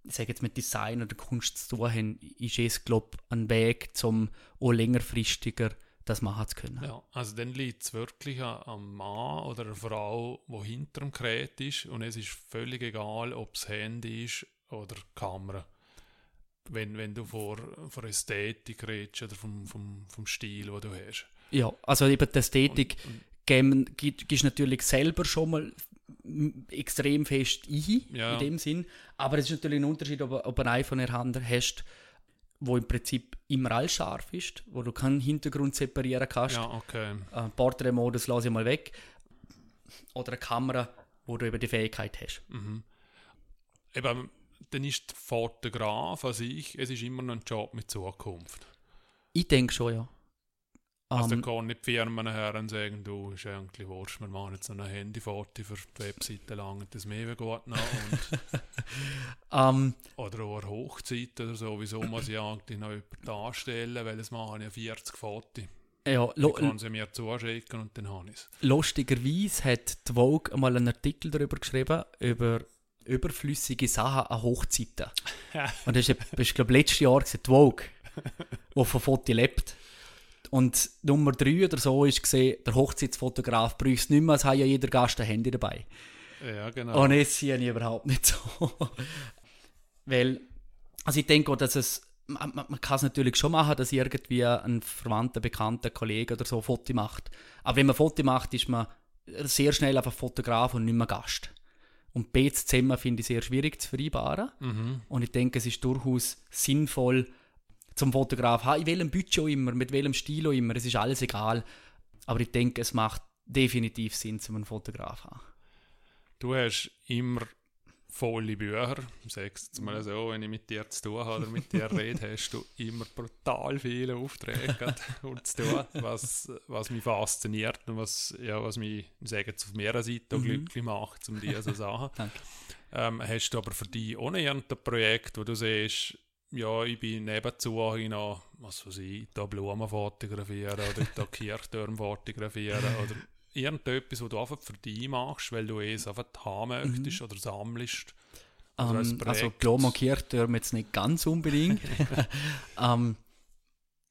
ich sage jetzt mit Design oder Kunst zu tun haben, ist es, glaube ich, ein Weg, um auch längerfristiger das machen zu können. Ja, also dann liegt es wirklich an- am Mann oder einer Frau, wo hinter dem Gerät ist und es ist völlig egal, ob es Handy ist oder die Kamera. Wenn, wenn du vor, vor Ästhetik redest oder vom, vom, vom Stil, den du hast. Ja, also eben die Ästhetik Und- und- gibst natürlich selber schon mal extrem fest ein, Ja. in dem Sinn. Aber es ist natürlich ein Unterschied, ob, ob ein iPhone in der Hand hast, wo im Prinzip immer alles scharf ist, wo du keinen Hintergrund separieren kannst. Ja, okay. Äh, Portrait-Modus lasse ich mal weg. Oder eine Kamera, wo du eben die Fähigkeit hast. Eben, dann ist der Fotograf an sich, es ist immer noch ein Job mit Zukunft. Ich denke schon, ja. Also Ähm, da kann nicht die Firmen her und sagen, du, ist eigentlich wurscht, wir machen jetzt noch ein Handyfoto für die Webseite lang das mehr gut noch. Und, ähm, oder auch eine Hochzeit oder so, wieso muss ich eigentlich noch jemanden darstellen, weil es machen ja 40 Fotos. ja, Die kann sie mir zuschicken und dann habe ich es. lustigerweise hat die Vogue einmal einen Artikel darüber geschrieben, über überflüssige Sachen an Hochzeiten. Und das ist glaube ich, letztes Jahr die Vogue, die von Foto lebt. Und Nummer 3 oder so ist gesehen, der Hochzeitsfotograf braucht es nicht mehr, es hat ja jeder Gast ein Handy dabei. Ja, genau. Und das sehe ich überhaupt nicht so. Weil, also ich denke auch, dass es, man, man kann es natürlich schon machen, dass irgendwie ein verwandter, bekannter Kollege oder so ein Foto macht. Aber wenn man ein Foto macht, ist man sehr schnell einfach Fotograf und nicht mehr Gast. Und beides zusammen finde ich sehr schwierig zu vereinbaren. Mhm. Und ich denke, es ist durchaus sinnvoll, zum Fotograf, ha, in welchem Budget auch immer, mit welchem Stil auch immer, es ist alles egal. Aber ich denke, es macht definitiv Sinn, zum einen Fotograf zu haben. Du hast immer volle Bücher, sagst jetzt mal so, wenn ich mit dir zu tun habe oder mit dir rede, hast du immer brutal viele Aufträge und zu tun, was, was mich fasziniert und was, ja, was mich, ich sage jetzt auf mehreren Seiten Mhm. glücklich macht, um diese so Sachen. Danke. Ähm, hast du aber für dich ohne irgendein Projekt, wo du siehst, ja, ich bin nebenzu hin noch, was weiß ich, da Blumen fotografieren oder da Kirchtürme fotografieren oder irgendetwas, was du einfach für dich machst, weil du es einfach haben möchtest oder sammelst. Oder als Ähm, also. Blumen und Kirchtürme jetzt nicht ganz unbedingt. ähm,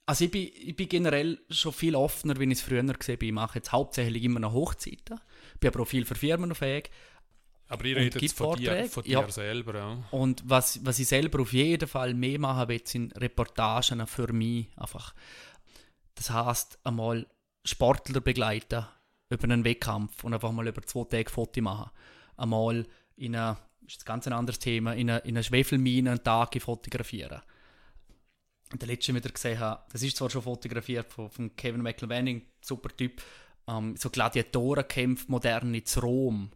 also ich bin, ich bin generell schon viel offener, wie ich es früher gesehen habe. Ich mache jetzt hauptsächlich immer noch Hochzeiten. Bin aber auch viel für Firmen fähig. Aber ich Und rede gibt jetzt von dir, von dir Ja. selber. Ja. Und was, was ich selber auf jeden Fall mehr machen will, sind Reportagen für mich einfach. Das heißt, einmal Sportler begleiten über einen Wettkampf und einfach mal über zwei Tage Foto machen. Einmal in einer, ist ein ganz ein anderes Thema, in einer, in einer Schwefelmine einen Tag fotografieren. Und der letzte, ich gesehen habe, das ist zwar schon fotografiert von, von Kevin McElvanning, super Typ, ähm, so Gladiatorenkämpfe modern in Rom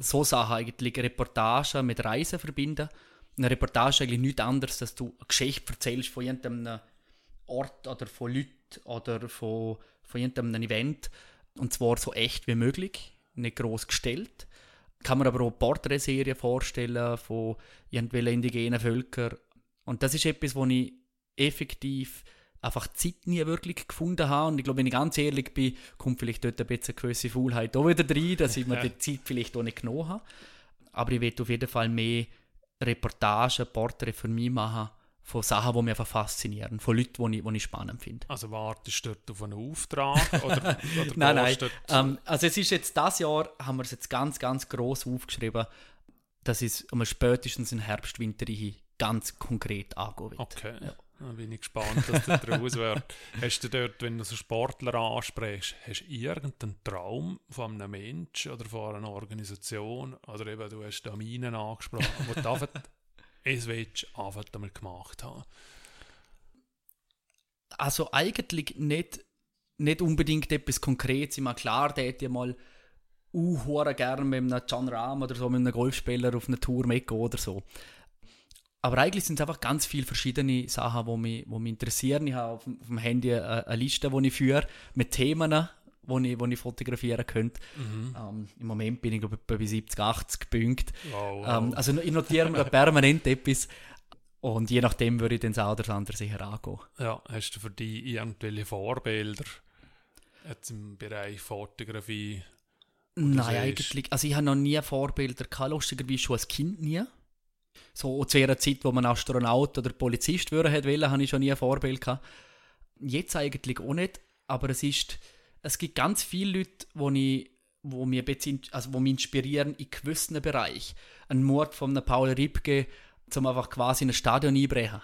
so Sachen eigentlich Reportagen mit Reisen verbinden. Eine Reportage ist eigentlich nichts anderes, dass du eine Geschichte erzählst von irgendeinem Ort oder von Leuten oder von, von irgendeinem Event. Und zwar so echt wie möglich, nicht groß gestellt. Kann man aber auch Porträtserien vorstellen von irgendwelchen indigenen Völkern. Und das ist etwas, wo ich effektiv einfach die Zeit nie wirklich gefunden habe. Und ich glaube, wenn ich ganz ehrlich bin, kommt vielleicht dort ein bisschen eine gewisse Faulheit auch wieder rein, dass ich mir die Zeit vielleicht auch nicht genommen habe. Aber ich will auf jeden Fall mehr Reportagen, Porträts für mich machen von Sachen, die mich einfach faszinieren, von Leuten, die ich, die ich spannend finde. Also wartest du dort auf einen Auftrag? Oder, oder Nein, nein. Ähm, also es ist jetzt das Jahr, haben wir es jetzt ganz, ganz gross aufgeschrieben, dass es um spätestens im Herbst, Winter ganz konkret angehen wird. Okay, Ja. Dann bin ich gespannt, was da draus wird. Hast du dort, wenn du so Sportler ansprichst, hast du irgendeinen Traum von einem Menschen oder von einer Organisation oder eben, du hast da Minen angesprochen, wo du einfach es willst, einfach einmal gemacht haben? Also eigentlich nicht, nicht unbedingt etwas Konkretes. Ich meine, klar, der hätte ja mal uh, gerne mit einem John Rahm oder so, mit einem Golfspieler auf einer Tour mitgehen oder so. Aber eigentlich sind es einfach ganz viele verschiedene Sachen, die mich, die mich interessieren. Ich habe auf, dem- auf dem Handy eine, eine Liste, die ich führe, mit Themen, die ich, die ich fotografieren könnte. Ähm, Im Moment bin ich glaube ich, bei 70, 80 Punkte. Wow, wow. Ähm, also ich notiere mir permanent etwas. Und je nachdem würde ich dann das eine oder andere sicher angehen. ja, hast du für dich irgendwelche Vorbilder jetzt im Bereich Fotografie? Nein, eigentlich. Also ich habe noch nie Vorbilder gehabt, lustigerweise schon als Kind nie. So zu einer Zeit, wo man Astronaut oder Polizist werden hätte wollen, habe ich schon nie ein Vorbild gehabt. Jetzt eigentlich auch nicht, aber es ist, es gibt ganz viele Leute, wo ich wo mir also wo mich inspirieren in gewissen Bereich. Ein Mord von Paul Ripke, zum einfach quasi in ein Stadion einbrechen.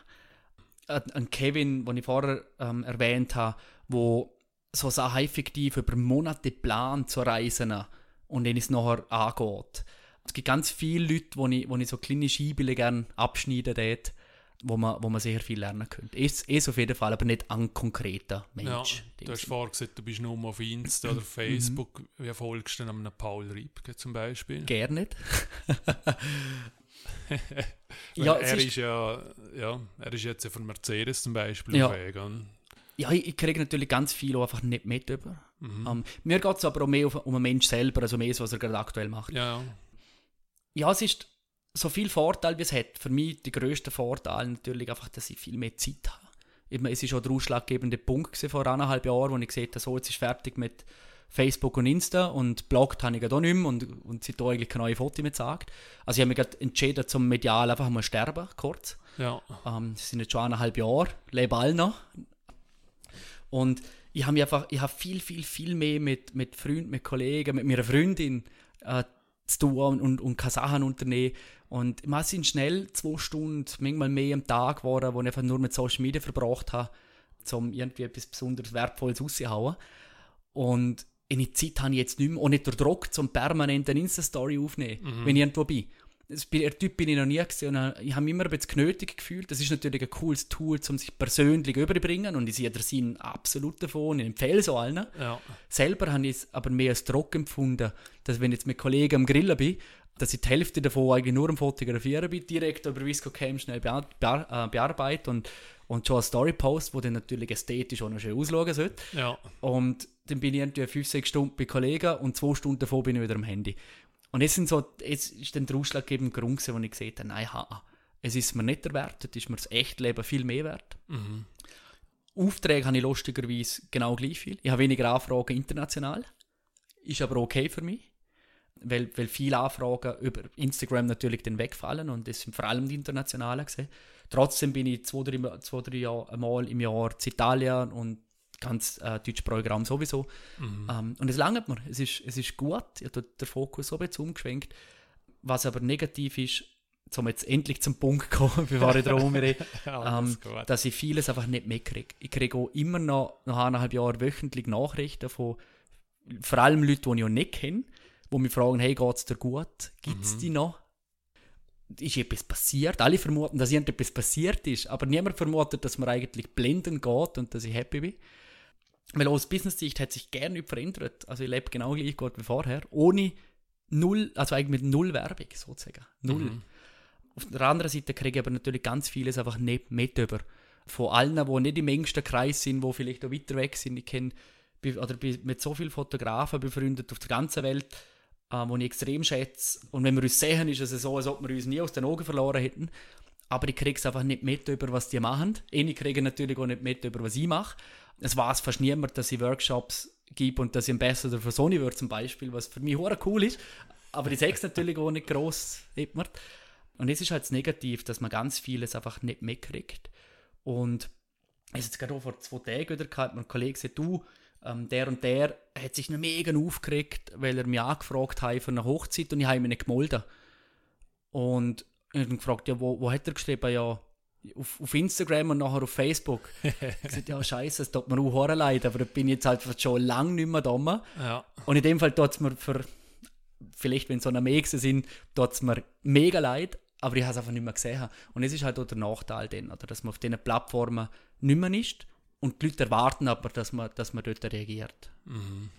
Ein ein Kevin, den ich vorher ähm, erwähnt habe, wo so Sachen effektiv über Monate plant zu reisen und dann es nachher angeht. Es gibt ganz viele Leute, wo ich, wo ich so kleine Scheibele gerne abschneiden dort, wo man, wo man sehr viel lernen könnte. Es ist auf jeden Fall, aber nicht an konkreten Ja, Mensch. du hast vorher gesagt, du bist nur auf Insta oder Facebook. Wie folgst du denn einem Paul Riebke zum Beispiel? Gerne nicht. Ja, er es ist, ja, ja, er ist jetzt ja von Mercedes zum Beispiel Ja. Weg. ja, ich, ich kriege natürlich ganz viel auch einfach nicht mit über. Mhm. Ähm, mir geht es aber auch mehr auf, um den Mensch selber, also mehr so, was er gerade aktuell macht. Ja, ja. Es ist so viel Vorteil, wie es hat. Für mich der grösste Vorteil natürlich einfach, dass ich viel mehr Zeit habe. Ich meine, es war auch der ausschlaggebende Punkt vor eineinhalb Jahren, wo ich gesehen habe, so, jetzt ist fertig mit Facebook und Insta und bloggt habe ich auch nicht mehr und, und seitdem eigentlich keine neuen Fotos mehr gesagt. Also ich habe mich gerade entschieden, zum medial einfach mal sterben, kurz. ja. Ähm, das sind jetzt schon eineinhalb Jahre, lebe alle noch. Und ich habe einfach, ich habe viel, viel, viel mehr mit, mit Freunden, mit Kollegen, mit meiner Freundin äh, zu tun und, und, Sachen unternehmen. Und man sind schnell zwei Stunden, manchmal mehr am Tag geworden, wo ich einfach nur mit Social Media verbracht habe, um irgendwie etwas besonders Wertvolles rauszuhauen. Und in der Zeit habe ich jetzt nicht mehr, auch nicht der Druck, zum permanent eine Insta-Story aufnehmen, wenn ich irgendwo bin. Das der Typ bin ich noch nie gesehen. Und ich habe mich immer ein bisschen genötigt gefühlt. Das ist natürlich ein cooles Tool, um sich persönlich überzubringen. Und ich sehe den Sinn absolut davon. Ich empfehle es allen. ja. Selber habe ich es aber mehr als Druck empfunden, dass wenn ich jetzt mit Kollegen am Grillen bin, dass ich die Hälfte davon eigentlich nur am Fotografieren bin, direkt über Visco Cam schnell bear bear äh, bearbeite und, und schon eine Story post, wo dann natürlich ästhetisch auch noch schön ausschauen sollte. ja. Und dann bin ich irgendwie 5, 6 Stunden bei Kollegen und 2 Stunden davor bin ich wieder am Handy. Und jetzt, sind so, jetzt ist dann der ausschlaggebende Grund, gewesen, wo ich gesehen habe, nein, ha, es ist mir nicht erwartet, ist mir das echte Leben viel mehr wert. Mhm. Aufträge habe ich lustigerweise genau gleich viel. Ich habe weniger Anfragen international. Ist aber okay für mich. Weil, weil viele Anfragen über Instagram natürlich dann wegfallen und das sind vor allem die internationalen gesehen. Trotzdem bin ich zwei, drei, zwei, drei Jahr, Mal im Jahr zu Italien und ganz äh, deutsches Programm sowieso. Mhm. Ähm, und es langt mir. Es ist, es ist gut. Ich habe den Fokus so bisschen umgeschwenkt. Was aber negativ ist, um jetzt endlich zum Punkt zu kommen, bevor ich darum rede, ähm, dass ich vieles einfach nicht mitkriege. Ich kriege auch immer noch nach eineinhalb Jahren wöchentlich Nachrichten von vor allem Leuten, die ich auch nicht kenne, die mich fragen, hey, geht es dir gut? Gibt es Mhm. die noch? Ist etwas passiert? Alle vermuten, dass irgendetwas passiert ist, aber niemand vermutet, dass mir eigentlich blendend geht und dass ich happy bin. Weil aus Business-Sicht hat sich gerne nicht verändert. Also ich lebe genau gleich gut wie vorher, ohne null, also eigentlich mit null Werbung sozusagen. Null. Mhm. Auf der anderen Seite kriege ich aber natürlich ganz vieles einfach nicht mit über. Von allen, die nicht im engsten Kreis sind, die vielleicht auch weiter weg sind. Ich kenne oder bin mit so vielen Fotografen befreundet auf der ganzen Welt, äh, die ich extrem schätze. Und wenn wir uns sehen, ist es so, als ob wir uns nie aus den Augen verloren hätten. Aber ich kriege es einfach nicht mit über, was die machen. Ich kriege natürlich auch nicht mit über, was ich mache. Es weiß fast niemand, dass ich Workshops gebe und dass ich Ambassador für Sony wird zum Beispiel, was für mich hure cool ist. Aber ich sehe es natürlich auch nicht gross. Und es ist halt Negativ, dass man ganz vieles einfach nicht mitkriegt. Und es jetzt gerade auch vor zwei Tagen wieder gehabt, mein Kollege sagt, du, ähm, der und der hat sich noch mega aufgeregt, weil er mich angefragt hat für eine Hochzeit und ich habe mich nicht gemeldet. Und ich habe ihn gefragt, ja, wo, wo hat er geschrieben? Ja, auf, auf Instagram und nachher auf Facebook. ich gesagt, ja, scheiße, es tut mir auch leid, aber da bin ich jetzt halt schon lange nicht mehr da. Ja. Und in dem Fall tut es mir für, vielleicht wenn es so eine Mexen sind, tut es mir mega leid, aber ich habe es einfach nicht mehr gesehen. Und es ist halt auch der Nachteil dann, oder, dass man auf diesen Plattformen nicht mehr ist und die Leute erwarten aber, dass man, dass man dort reagiert. Mhm.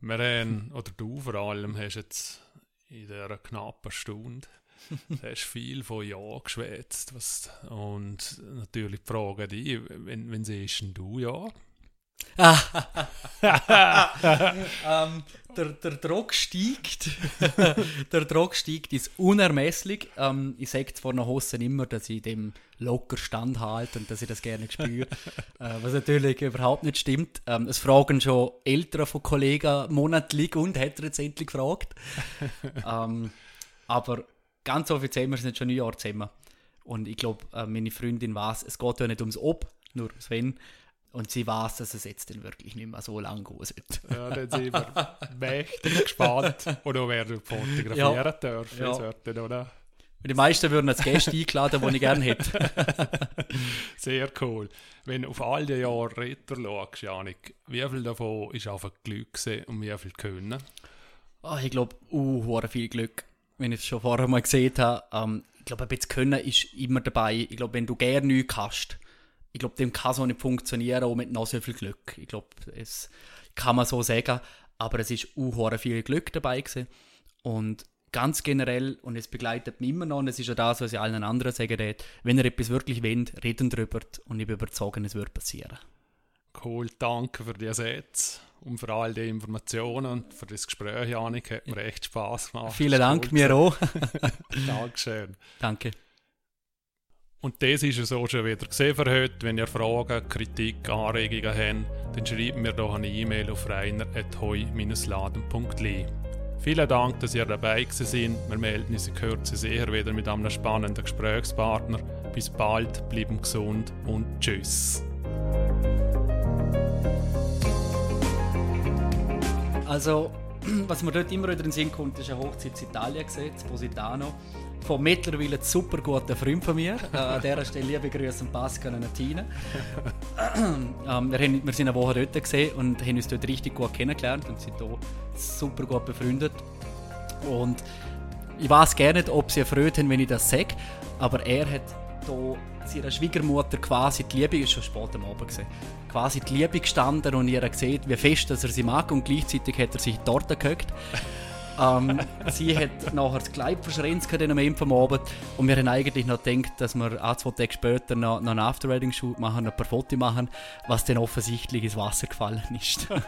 Wir haben, oder du vor allem, hast jetzt in dieser knappen Stunde hast viel von Ja geschwätzt. Was, und natürlich die Frage an dich, wenn, wenn siehst denn du Ja? ähm, der, der Druck steigt. der Druck steigt, ist unermesslich. Ähm, ich sage zwar nach Hossen immer, dass ich dem locker standhalte und dass ich das gerne spüre. äh, was natürlich überhaupt nicht stimmt. Ähm, es fragen schon Eltern von Kollegen monatlich und hat er jetzt endlich gefragt. ähm, aber ganz offiziell, wir sind schon ein Jahr zusammen. Und ich glaube, äh, meine Freundin weiß, es geht ja nicht ums Ob, nur ums Wenn. Und sie weiß, dass es jetzt dann wirklich nicht mehr so lang gehen sollte. Ja, dann sind wir mächtig gespannt. Oder wer du fotografieren Ja. darf. Ja. Sollte, oder? Die meisten würden als Gäste eingeladen, die ich gerne hätte. Sehr cool. Wenn du auf all die Jahre retour schaust, Janik, wie viel davon ist einfach Glück und wie viel Können? Oh, ich glaube, uh, viel Glück, wenn ich es schon vorher mal gesehen habe. Ähm, ich glaube, ein bisschen Können ist immer dabei. Ich glaube, wenn du gerne nichts hast, ich glaube, dem kann so nicht funktionieren, auch mit noch so viel Glück. Ich glaube, es kann man so sagen. Aber es ist hure viel Glück dabei gewesen. Und ganz generell, und es begleitet mich immer noch, und es ist ja das, was ich allen anderen sagen rede, wenn ihr etwas wirklich wollt, reden drüber und ich bin überzeugt, es wird passieren. Cool, danke für die Sätze und für all die Informationen und für das Gespräch, Janik. Hat mir echt Spaß gemacht. Vielen Dank, cool mir auch. Dankeschön. Danke. Und das ist es auch schon wieder gesehen für heute. Wenn ihr Fragen, Kritik, Anregungen habt, dann schreibt mir doch eine E-Mail auf reiner.heu-laden.li. Vielen Dank, dass ihr dabei sind. Wir melden uns in Kürze sicher wieder mit einem spannenden Gesprächspartner. Bis bald, bleiben gesund und tschüss. Also, was mir dort immer wieder in den Sinn kommt, ist eine Hochzeit in Italien gesehen, Positano. Von mittlerweile ein super guter Freund von mir. Äh, an dieser Stelle liebe Grüße an Pascal und Tina. ähm, wir, haben, wir sind eine Woche dort gesehen und haben uns dort richtig gut kennengelernt und sind hier super gut befreundet. Und ich weiß gar nicht, ob sie erfreut haben, wenn ich das sage, aber er hat hier seiner Schwiegermutter quasi die Liebe, ist schon spät am Abend gesehen, quasi die Liebe gestanden und ihr sieht, wie fest dass er sie mag und gleichzeitig hat er sich dort gehockt. ähm, sie hat nachher das Kleid verschränzt am Ende vom Abend und wir haben eigentlich noch gedacht, dass wir ein, zwei Tage später noch, noch einen After-Wedding-Shoot machen, ein paar Fotos machen, was dann offensichtlich ins Wasser gefallen ist.